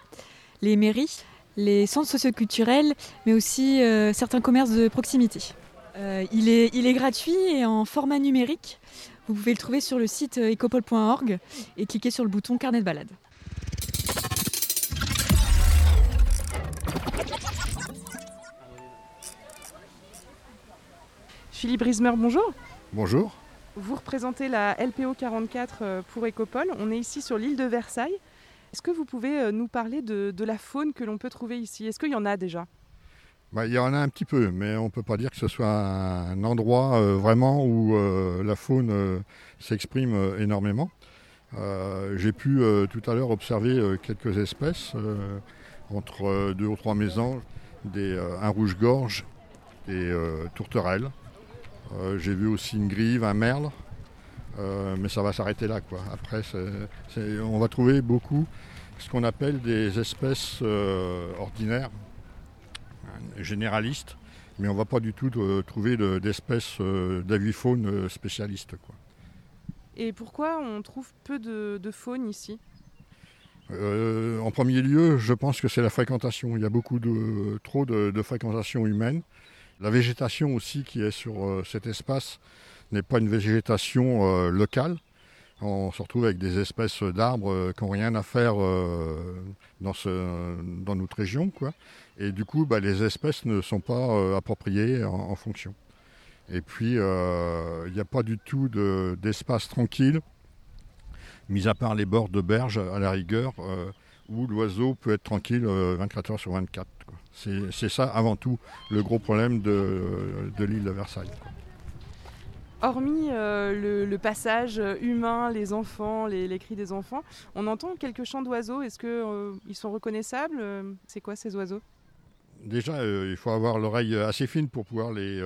les mairies, les centres socioculturels, mais aussi euh, certains commerces de proximité. Euh, il, est, il, est, gratuit et en format numérique. Vous pouvez le trouver sur le site euh, ecopole.org et cliquer sur le bouton carnet de balade. Philippe Rismer, bonjour. Bonjour. Vous représentez la LPO 44 pour Ecopole. On est ici sur l'île de Versailles. Est-ce que vous pouvez euh, nous parler de, la faune que l'on peut trouver ici? Est-ce qu'il y en a déjà? Bah, il y en a un petit peu, mais on ne peut pas dire que ce soit un endroit euh, vraiment où euh, la faune s'exprime énormément. J'ai pu tout à l'heure observer quelques espèces entre deux ou trois maisons, des, un rouge-gorge, des tourterelles. J'ai vu aussi une grive, un merle, mais ça va s'arrêter là. Quoi. Après, on va trouver beaucoup ce qu'on appelle des espèces euh, ordinaires, généralistes, mais on ne va pas du tout trouver d'espèces euh, d'avifaune spécialistes. Quoi. Et pourquoi on trouve peu de, faune ici? Euh, En premier lieu, je pense que c'est la fréquentation. Il y a beaucoup de, trop de, de fréquentation humaine. La végétation aussi qui est sur cet espace n'est pas une végétation locale on se retrouve avec des espèces d'arbres euh, qui n'ont rien à faire euh, dans, notre région. Et du coup, bah, les espèces ne sont pas euh, appropriées en, fonction. Et puis, il n'y a pas du tout d'espace tranquille, mis à part les bords de berge à la rigueur, où l'oiseau peut être tranquille 24 heures sur 24. C'est ça avant tout le gros problème de, l'île de Versailles hormis euh, le, passage humain, les enfants, les, cris des enfants, on entend quelques chants d'oiseaux. Est-ce qu'ils euh, sont reconnaissables? C'est quoi ces oiseaux? Déjà, euh, il faut avoir l'oreille assez fine pour pouvoir les,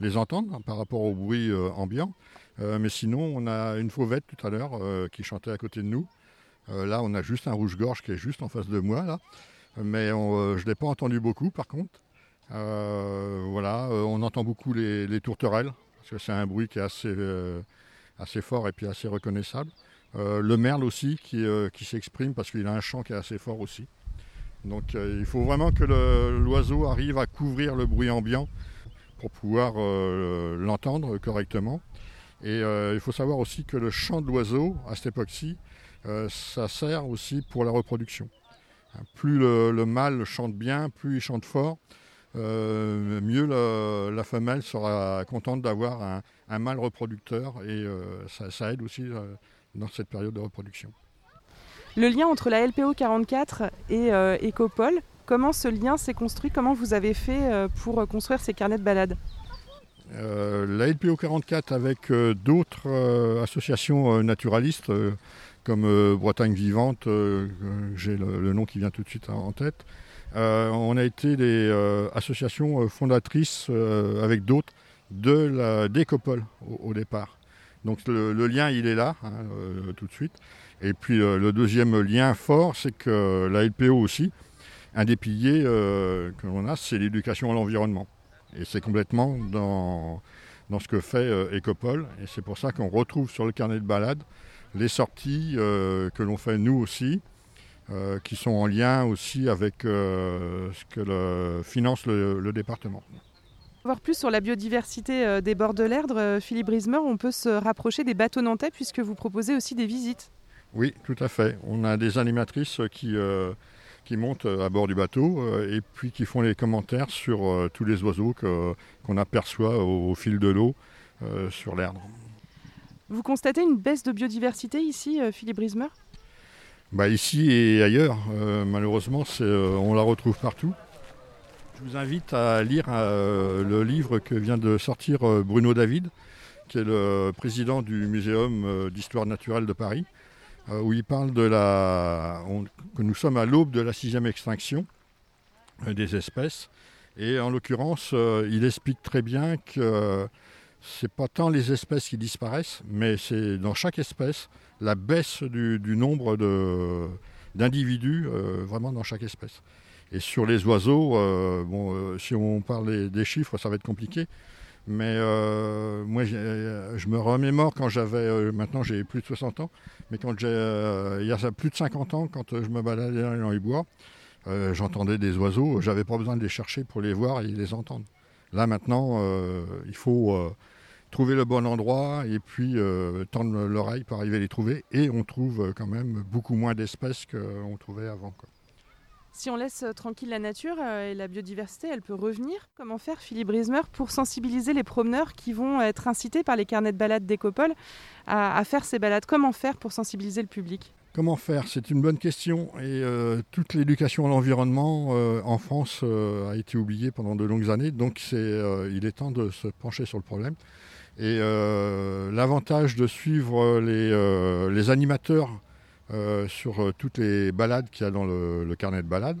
les entendre hein, par rapport au bruit ambiant. mais sinon, on a une fauvette tout à l'heure qui chantait à côté de nous. là, on a juste un rouge-gorge qui est juste en face de moi. Là. Mais je ne l'ai pas entendu beaucoup, par contre. voilà, on entend beaucoup les tourterelles c'est un bruit qui est assez, euh, fort et puis assez reconnaissable. Euh, le merle aussi euh, qui, s'exprime parce qu'il a un chant qui est assez fort aussi. Donc il faut vraiment que l'oiseau arrive à couvrir le bruit ambiant pour pouvoir l'entendre correctement. Et il faut savoir aussi que le chant de l'oiseau, à cette époque-ci, ça sert aussi pour la reproduction. Plus le, mâle chante bien, plus il chante fort, euh, mieux la, femelle sera contente d'avoir un, mâle reproducteur et euh, ça, aide aussi euh, dans cette période de reproduction. Le lien entre la LPO 44 et Ecopol, comment ce lien s'est construit? Comment vous avez fait pour construire ces carnets de balade La LPO 44 avec d'autres associations naturalistes comme Bretagne Vivante, j'ai le, nom qui vient tout de suite en tête, euh, on a été des euh, associations euh, fondatrices avec d'autres de la au, départ. Donc le, lien, il est là, hein, tout de suite. Et puis le deuxième lien fort, c'est que la LPO aussi, un des piliers que l'on a, c'est l'éducation à l'environnement. Et c'est complètement dans, ce que fait Ecopole. Et c'est pour ça qu'on retrouve sur le carnet de balade les sorties que l'on fait nous aussi, euh, qui sont en lien aussi avec euh, ce que le, finance le, département. Voir plus sur la biodiversité euh, des bords de l'Erdre, Philippe Brismer, on peut se rapprocher des bateaux nantais puisque vous proposez aussi des visites. Oui, tout à fait. On a des animatrices qui, qui montent à bord du bateau et puis qui font les commentaires sur tous les oiseaux qu'on aperçoit au, fil de l'eau sur l'Erdre. Vous constatez une baisse de biodiversité ici, Philippe Brismer bah, Ici et ailleurs, malheureusement, on la retrouve partout. Je vous invite à lire le livre que vient de sortir Bruno David, qui est le président du Muséum d'histoire naturelle de Paris, où il parle de la, que nous sommes à l'aube de la sixième extinction des espèces. Et en l'occurrence, il explique très bien que c'est pas tant les espèces qui disparaissent, mais c'est dans chaque espèce la baisse du, nombre d'individus euh, vraiment dans chaque espèce. Et sur les oiseaux, euh, bon, euh, si on parle des chiffres, ça va être compliqué. Mais moi, je me remémore quand j'avais, maintenant j'ai plus de 60 ans, mais quand j'ai, il y a plus de 50 ans, quand je me baladais dans les bois, j'entendais des oiseaux, j'avais pas besoin de les chercher pour les voir et les entendre. Là maintenant, il faut trouver le bon endroit et puis euh, tendre l'oreille pour arriver à les trouver. Et on trouve euh, quand même beaucoup moins d'espèces qu'on trouvait avant. Si on laisse euh, tranquille la nature et la biodiversité, elle peut revenir. Comment faire, Philippe Brismer, pour sensibiliser les promeneurs qui vont être incités par les carnets de balades d'Écopole à, faire ces balades? Comment faire pour sensibiliser le public? Comment faire? C'est une bonne question. Et toute l'éducation à l'environnement en France a été oubliée pendant de longues années. Donc il est temps de se pencher sur le problème. Et euh, l'avantage de suivre les, euh, animateurs euh, sur toutes les balades qu'il y a dans le, carnet de balades,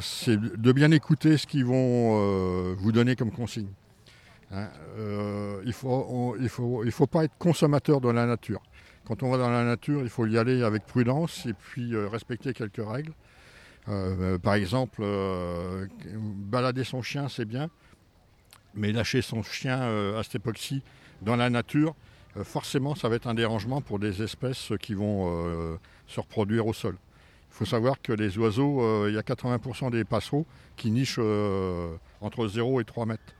c'est de bien écouter ce qu'ils vont vous donner comme consigne. Hein, il ne faut, faut pas être consommateur de la nature. Quand on va dans la nature, il faut y aller avec prudence et puis respecter quelques règles. par exemple, balader son chien, c'est bien, mais lâcher son chien euh, à cette époque-ci dans la nature, euh, forcément, ça va être un dérangement pour des espèces qui vont euh, se reproduire au sol. Il faut savoir que les oiseaux, il y a 80% des passereaux qui nichent entre 0 et 3 mètres.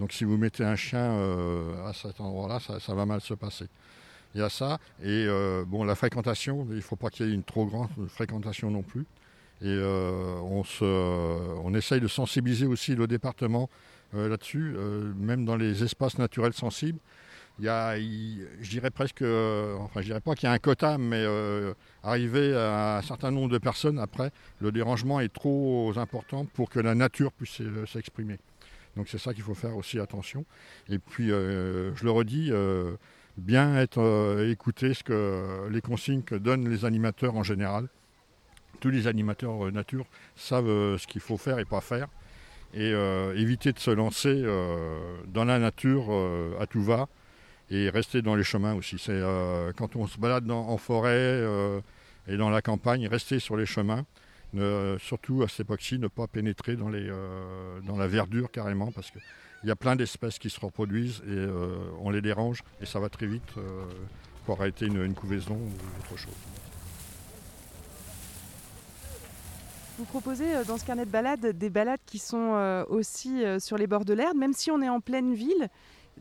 Donc si vous mettez un chien à cet endroit-là, ça, va mal se passer. Il y a ça. Et bon, la fréquentation, il ne faut pas qu'il y ait une trop grande fréquentation non plus. Et on, se, on essaye de sensibiliser aussi le département euh, là-dessus, euh, même dans les espaces naturels sensibles. Il y a, je dirais presque, euh, enfin je dirais pas qu'il y a un quota, mais arriver à un certain nombre de personnes, après, le dérangement est trop important pour que la nature puisse s'exprimer. Donc c'est ça qu'il faut faire aussi attention. Et puis, je le redis, bien être écouter ce que les consignes que donnent les animateurs en général. Tous les animateurs nature savent ce qu'il faut faire et pas faire et euh, éviter de se lancer euh, dans la nature euh, à tout va et rester dans les chemins aussi. C'est quand on se balade en forêt et dans la campagne, rester sur les chemins. surtout à cette époque-ci, ne pas pénétrer dans, dans la verdure carrément parce qu'il y a plein d'espèces qui se reproduisent et on les dérange et ça va très vite pour arrêter une, une couvaison ou autre chose. Vous proposez euh, dans ce carnet de balades des balades qui sont euh, aussi euh, sur les bords de l'Erdre, même si on est en pleine ville.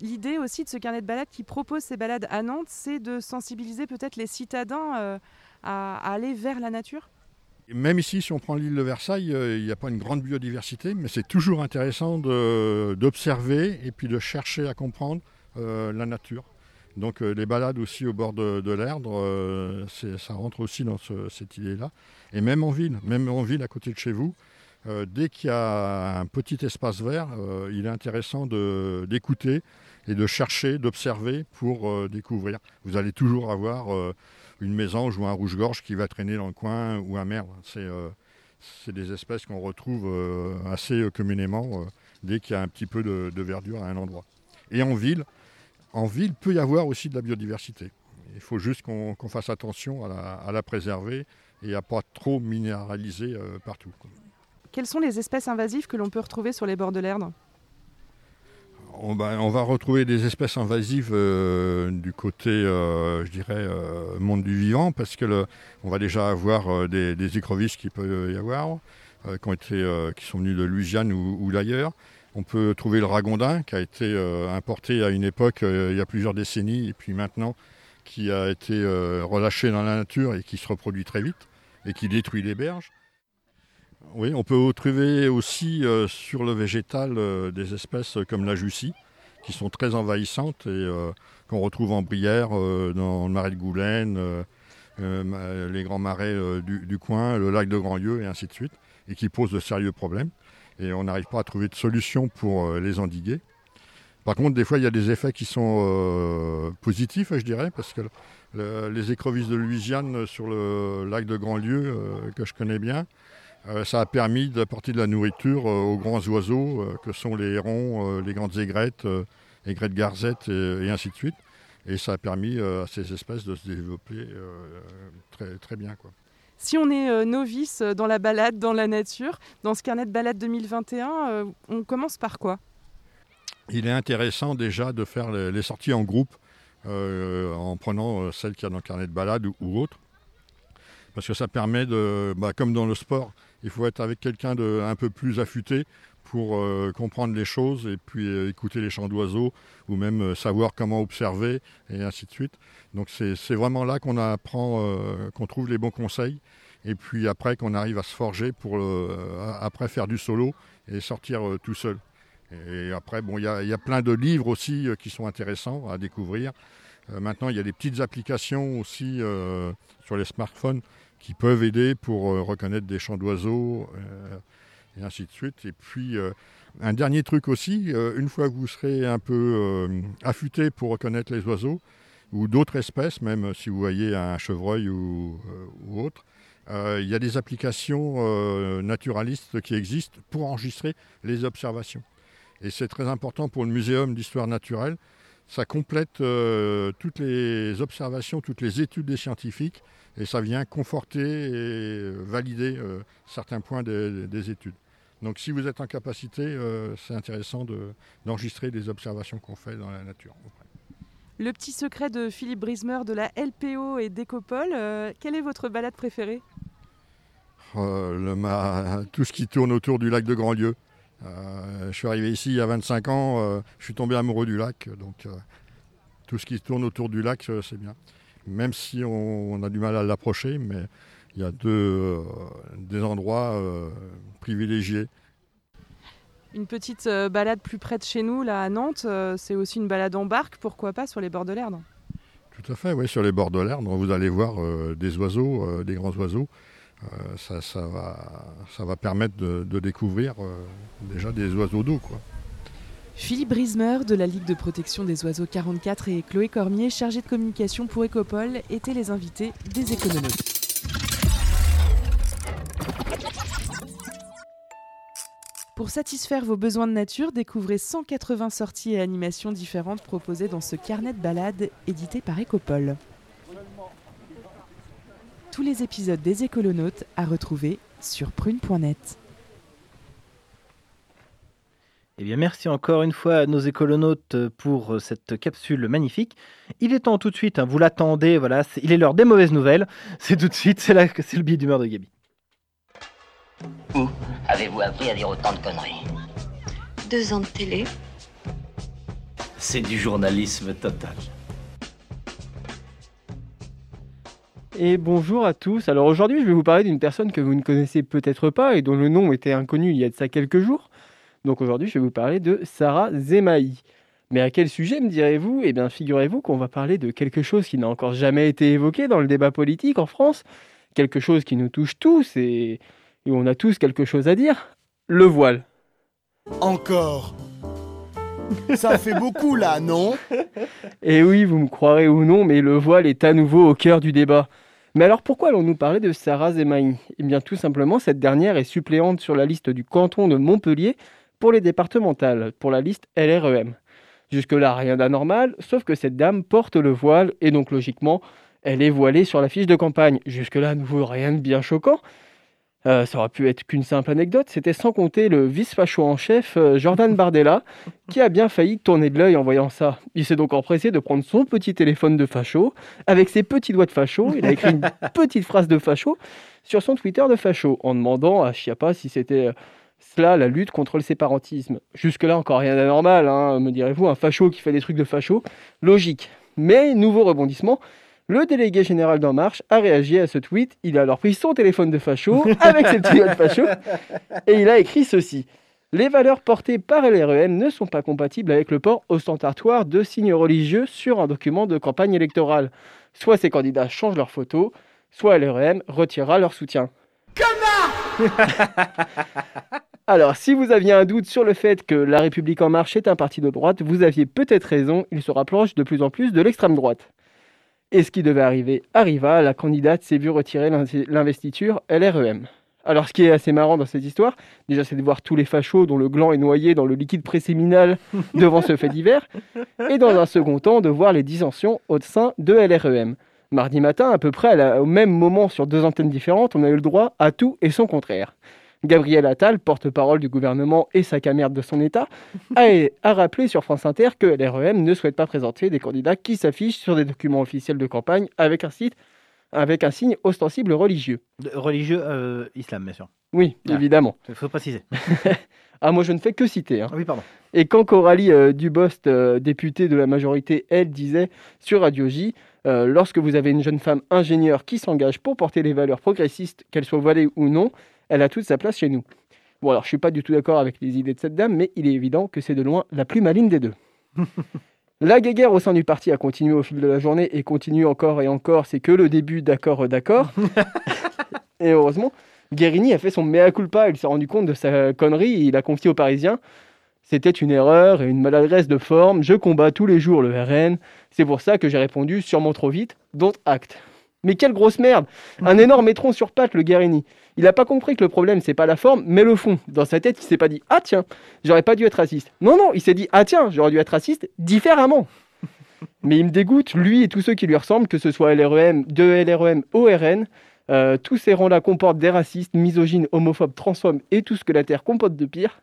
L'idée aussi de ce carnet de balades qui propose ces balades à Nantes, c'est de sensibiliser peut-être les citadins à, aller vers la nature? Même ici, si on prend l'île de Versailles, il n'y a pas une grande biodiversité, mais c'est toujours intéressant d'observer et puis de chercher à comprendre la nature. Donc les balades aussi au bord de, l'Erdre, ça rentre aussi dans cette idée-là. Et même en ville, même en ville à côté de chez vous, euh, dès qu'il y a un petit espace vert, euh, il est intéressant d'écouter et de chercher, d'observer pour euh, découvrir. Vous allez toujours avoir une mésange ou un rouge-gorge qui va traîner dans le coin ou un merle. C'est des espèces qu'on retrouve assez communément dès qu'il y a un petit peu de, verdure à un endroit. Et en ville, en ville peut y avoir aussi de la biodiversité. Il faut juste qu'on fasse attention à la préserver et à pas trop minéraliser euh, partout. Quelles sont les espèces invasives que l'on peut retrouver sur les bords de l'Erdre? On, va retrouver des espèces invasives euh, du côté, euh, je dirais, monde du vivant, parce que on va déjà avoir des, écrevisses qui peuvent y avoir, qui, sont venus de Louisiane ou, ou d'ailleurs. On peut trouver le ragondin qui a été importé à une époque, il y a plusieurs décennies, et puis maintenant qui a été relâché dans la nature et qui se reproduit très vite et qui détruit les berges. Oui, on peut trouver aussi euh, sur le végétal euh, des espèces comme la jussie, qui sont très envahissantes et euh, qu'on retrouve en Brière, euh, dans le marais de Goulaine, euh, euh, les grands marais euh, du, coin, le lac de Grandlieu et ainsi de suite, et qui posent de sérieux problèmes. Et on n'arrive pas à trouver de solution pour euh, les endiguer. Par contre, des fois, il y a des effets qui sont euh, positifs, je dirais, parce que le- les écrevisses de Louisiane sur le lac de Grandlieu, euh, que je connais bien, euh, ça a permis d'apporter de la nourriture euh, aux grands oiseaux, euh, que sont les hérons, euh, les grandes aigrettes, euh, aigrettes garzettes et, et ainsi de suite. Et ça a permis euh, à ces espèces de se développer euh, très, très bien. Quoi. Si on est euh, novice dans la balade, dans la nature, dans ce carnet de balade 2021, euh, on commence par quoi? Il est intéressant déjà de faire les, sorties en groupe euh, en prenant euh, celles qu'il y a dans le carnet de balade ou, ou autre. Parce que ça permet de, bah, comme dans le sport, il faut être avec quelqu'un de un peu plus affûté pour euh, comprendre les choses et puis euh, écouter les chants d'oiseaux ou même euh, savoir comment observer et ainsi de suite. Donc c'est vraiment là qu'on apprend, qu'on trouve les bons conseils et puis après qu'on arrive à se forger pour après faire du solo et sortir tout seul. Et après, bon, il y, y a plein de livres aussi qui sont intéressants à découvrir. Maintenant, il y a des petites applications aussi sur les smartphones qui peuvent aider pour euh, reconnaître des chants d'oiseaux euh, et ainsi de suite. Et puis, euh, un dernier truc aussi, une fois que vous serez un peu affûté pour reconnaître les oiseaux, ou d'autres espèces, même si vous voyez un chevreuil ou, autre, il y a des applications naturalistes qui existent pour enregistrer les observations. Et c'est très important pour le Muséum d'histoire naturelle. Ça complète toutes les observations, toutes les études des scientifiques, et ça vient conforter et valider euh, certains points des, des études. Donc si vous êtes en capacité, euh, c'est intéressant de- d'enregistrer des observations qu'on fait dans la nature. Le petit secret de Philippe Brismer de la LPO et d'Ecopol, euh, quelle est votre balade préférée? Le ma- tout ce qui tourne autour du lac de Grandlieu. Euh, je suis arrivé ici il y a 25 ans, je suis tombé amoureux du lac, donc tout ce qui tourne autour du lac, c'est bien. Même si on, on a du mal à l'approcher, mais il y a deux, euh, des endroits euh, privilégiés. Une petite euh, balade plus près de chez nous, là à Nantes, c'est aussi une balade en barque, pourquoi pas sur les bords de l'Erdre? Tout à fait, oui, sur les bords de l'Erdre, vous allez voir des oiseaux, des grands oiseaux. Ça, ça va, ça va permettre de, de découvrir déjà des oiseaux d'eau. quoi. Philippe Brismer de la Ligue de protection des oiseaux 44 et Chloé Cormier, chargée de communication pour Ecopol, étaient les invités des écononautes. Pour satisfaire vos besoins de nature, découvrez 180 sorties et animations différentes proposées dans ce carnet de balades édité par Ecopol. Tous les épisodes des écolonautes à retrouver sur prune.net. Eh bien, merci encore une fois à nos écolonautes pour euh, cette capsule magnifique. Il est temps tout de suite, hein, vous l'attendez, voilà, il est l'heure des mauvaises nouvelles. C'est tout de suite, c'est le billet d'humeur de Gabi. Où avez-vous appris à dire autant de conneries? Deux ans de télé. C'est du journalisme total. Et bonjour à tous. Alors aujourd'hui, je vais vous parler d'une personne que vous ne connaissez peut-être pas et dont le nom était inconnu il y a de ça quelques jours. Donc aujourd'hui, je vais vous parler de Sarah Zemaï. Mais à quel sujet me direz-vous? Eh bien, figurez-vous qu'on va parler de quelque chose qui n'a encore jamais été évoqué dans le débat politique en France, quelque chose qui nous touche tous et, et où on a tous quelque chose à dire, le voile. Encore Ça fait beaucoup là, non? Et oui, vous me croirez ou non, mais le voile est à nouveau au cœur du débat. Mais alors pourquoi allons-nous parler de Sarah Zemaï Eh bien tout simplement, cette dernière est suppléante sur la liste du canton de Montpellier pour les départementales, pour la liste LREM. Jusque-là, rien d'anormal, sauf que cette dame porte le voile et donc logiquement, elle est voilée sur la fiche de campagne. Jusque-là, à nouveau, rien de bien choquant. Euh, ça aurait pu être qu'une simple anecdote, c'était sans compter le vice-facho en chef, euh, Jordan Bardella, qui a bien failli tourner de l'œil en voyant ça. Il s'est donc empressé de prendre son petit téléphone de facho, avec ses petits doigts de facho, il a écrit une petite phrase de facho sur son Twitter de facho, en demandant à Chiappa si c'était euh, cela la lutte contre le séparantisme. Jusque-là, encore rien d'anormal, hein, me direz-vous, un facho qui fait des trucs de facho, logique. Mais, nouveau rebondissement, le délégué général d'En Marche a réagi à ce tweet. Il a alors pris son téléphone de facho avec ses petits doigts de facho et il a écrit ceci. Les valeurs portées par LREM ne sont pas compatibles avec le port ostentatoire de signes religieux sur un document de campagne électorale. Soit ces candidats changent leur photo, soit LREM retirera leur soutien. Alors, si vous aviez un doute sur le fait que La République En Marche est un parti de droite, vous aviez peut-être raison, il se rapproche de plus en plus de l'extrême droite. Et ce qui devait arriver arriva, la candidate s'est vue retirer l'investiture LREM. Alors, ce qui est assez marrant dans cette histoire, déjà, c'est de voir tous les fachos dont le gland est noyé dans le liquide préséminal devant ce fait divers, et dans un second temps, de voir les dissensions au sein de LREM. Mardi matin, à peu près au même moment sur deux antennes différentes, on a eu le droit à tout et son contraire. Gabriel Attal, porte-parole du gouvernement et sac à merde de son État, a, a, rappelé sur France Inter que LREM ne souhaite pas présenter des candidats qui s'affichent sur des documents officiels de campagne avec un site avec un signe ostensible religieux. De- religieux euh, islam, bien sûr. Oui, Ah. évidemment. Il faut préciser. Ah, moi je ne fais que citer. hein. Oui, pardon. Et quand Coralie euh, Dubost, euh, députée de la majorité, elle disait sur Radio J, lorsque vous avez une jeune femme ingénieure qui s'engage pour porter les valeurs progressistes, qu'elles soient voilées ou non, elle a toute sa place chez nous. Bon alors je suis pas du tout d'accord avec les idées de cette dame, mais il est évident que c'est de loin la plus maligne des deux. La guéguerre au sein du parti a continué au fil de la journée et continue encore et encore. C'est que le début d'accord, euh, d'accord. et heureusement, Guérini a fait son mea culpa. Il s'est rendu compte de sa connerie et il a confié aux Parisiens C'était une erreur et une maladresse de forme. Je combats tous les jours le RN. C'est pour ça que j'ai répondu sûrement trop vite, dont acte. Mais quelle grosse merde Un énorme étron sur pattes, le Guérini. Il n'a pas compris que le problème, c'est pas la forme, mais le fond. Dans sa tête, il s'est pas dit Ah tiens, j'aurais pas dû être raciste. Non, non, il s'est dit Ah tiens, j'aurais dû être raciste différemment. Mais il me dégoûte, lui et tous ceux qui lui ressemblent, que ce soit LREM, de LREM au RN. euh, tous ces rangs-là comportent des racistes, misogynes, homophobes, transphobes et tout ce que la Terre comporte de pire.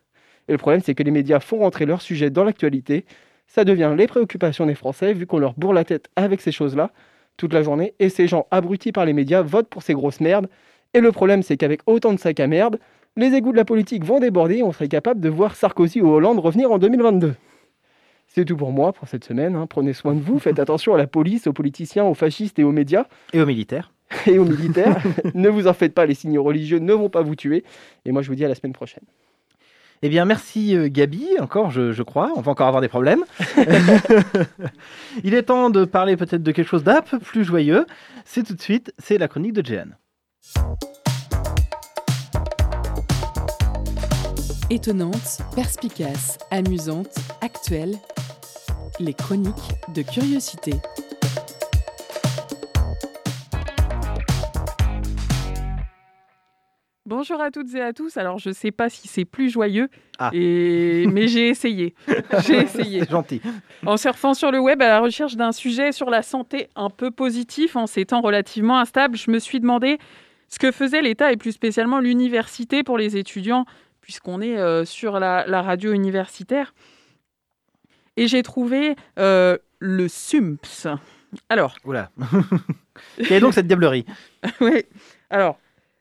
Et le problème, c'est que les médias font rentrer leur sujet dans l'actualité. Ça devient les préoccupations des Français, vu qu'on leur bourre la tête avec ces choses-là toute la journée. Et ces gens abrutis par les médias votent pour ces grosses merdes. Et le problème, c'est qu'avec autant de sacs à merde, les égouts de la politique vont déborder et on serait capable de voir Sarkozy ou Hollande revenir en 2022. C'est tout pour moi pour cette semaine. hein. Prenez soin de vous, faites attention à la police, aux politiciens, aux fascistes et aux médias. Et aux militaires. Et aux militaires. ne vous en faites pas, les signes religieux ne vont pas vous tuer. Et moi, je vous dis à la semaine prochaine. Eh bien, merci euh, Gabi, encore, je, je crois. On va encore avoir des problèmes. Il est temps de parler peut-être de quelque chose d'un peu plus joyeux. C'est tout de suite, c'est la chronique de Jeanne. Étonnante, perspicace, amusante, actuelle. Les chroniques de curiosité. Bonjour à toutes et à tous. Alors, je sais pas si c'est plus joyeux, Ah. et... mais j'ai essayé. J'ai essayé. C'est gentil. En surfant sur le web à la recherche d'un sujet sur la santé un peu positif en ces temps relativement instables, je me suis demandé ce que faisait l'État et plus spécialement l'université pour les étudiants, puisqu'on est euh, sur la, la radio universitaire. Et j'ai trouvé euh, le SUMPS. Alors. Oula. Quelle est donc cette diablerie? Oui. Alors,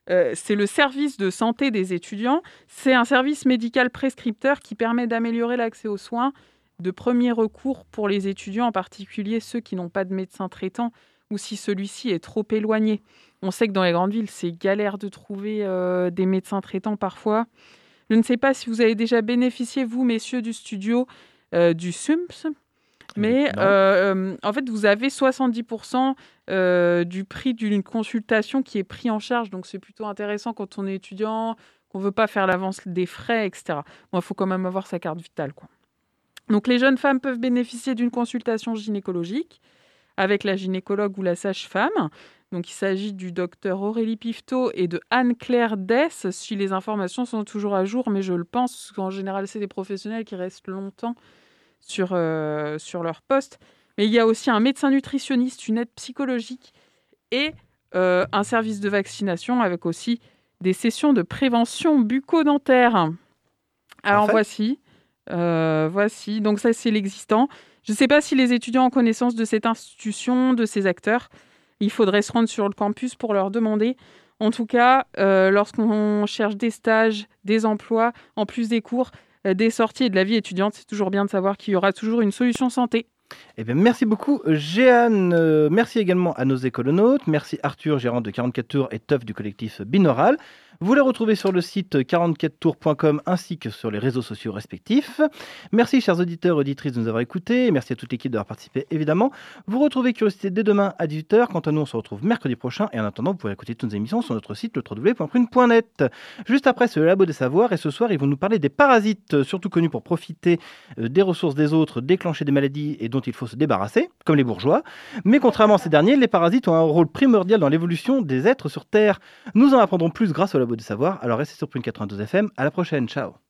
euh, c'est le service de santé des étudiants. C'est un service médical prescripteur qui permet d'améliorer l'accès aux soins de premier recours pour les étudiants, en particulier ceux qui n'ont pas de médecin traitant ou si celui-ci est trop éloigné. On sait que dans les grandes villes, c'est galère de trouver euh, des médecins traitants parfois. Je ne sais pas si vous avez déjà bénéficié, vous, messieurs du studio, euh, du SUMPS. Mais euh, en fait, vous avez 70% euh, du prix d'une consultation qui est pris en charge. Donc, c'est plutôt intéressant quand on est étudiant, qu'on ne veut pas faire l'avance des frais, etc. Bon, il faut quand même avoir sa carte vitale. Quoi. Donc, les jeunes femmes peuvent bénéficier d'une consultation gynécologique avec la gynécologue ou la sage-femme. Donc, il s'agit du docteur Aurélie Pifto et de Anne-Claire Dess, si les informations sont toujours à jour, mais je le pense qu'en général, c'est des professionnels qui restent longtemps sur, euh, sur leur poste. Mais il y a aussi un médecin nutritionniste, une aide psychologique et euh, un service de vaccination avec aussi des sessions de prévention bucco-dentaire. Alors voici, euh, voici. Donc ça c'est l'existant. Je ne sais pas si les étudiants ont connaissance de cette institution, de ces acteurs. Il faudrait se rendre sur le campus pour leur demander. En tout cas, euh, lorsqu'on cherche des stages, des emplois, en plus des cours, euh, des sorties et de la vie étudiante, c'est toujours bien de savoir qu'il y aura toujours une solution santé. Eh bien, merci beaucoup, Jeanne. Euh, merci également à nos écolonautes. Merci Arthur, gérant de 44 tours et Teuf du collectif Binaural. Vous les retrouvez sur le site 44tours.com ainsi que sur les réseaux sociaux respectifs. Merci chers auditeurs et auditrices de nous avoir écoutés. Merci à toute l'équipe d'avoir participé évidemment. Vous retrouvez Curiosité dès demain à 18h. Quant à nous, on se retrouve mercredi prochain. Et en attendant, vous pouvez écouter toutes nos émissions sur notre site le www.prune.net. Juste après, c'est le Labo des Savoirs. Et ce soir, ils vont nous parler des parasites, surtout connus pour profiter euh, des ressources des autres, déclencher des maladies et dont il faut se débarrasser, comme les bourgeois. Mais contrairement à ces derniers, les parasites ont un rôle primordial dans l'évolution des êtres sur Terre. Nous en apprendrons plus grâce au Labo des Savoirs. Alors restez sur Prune 92 FM. À la prochaine. Ciao.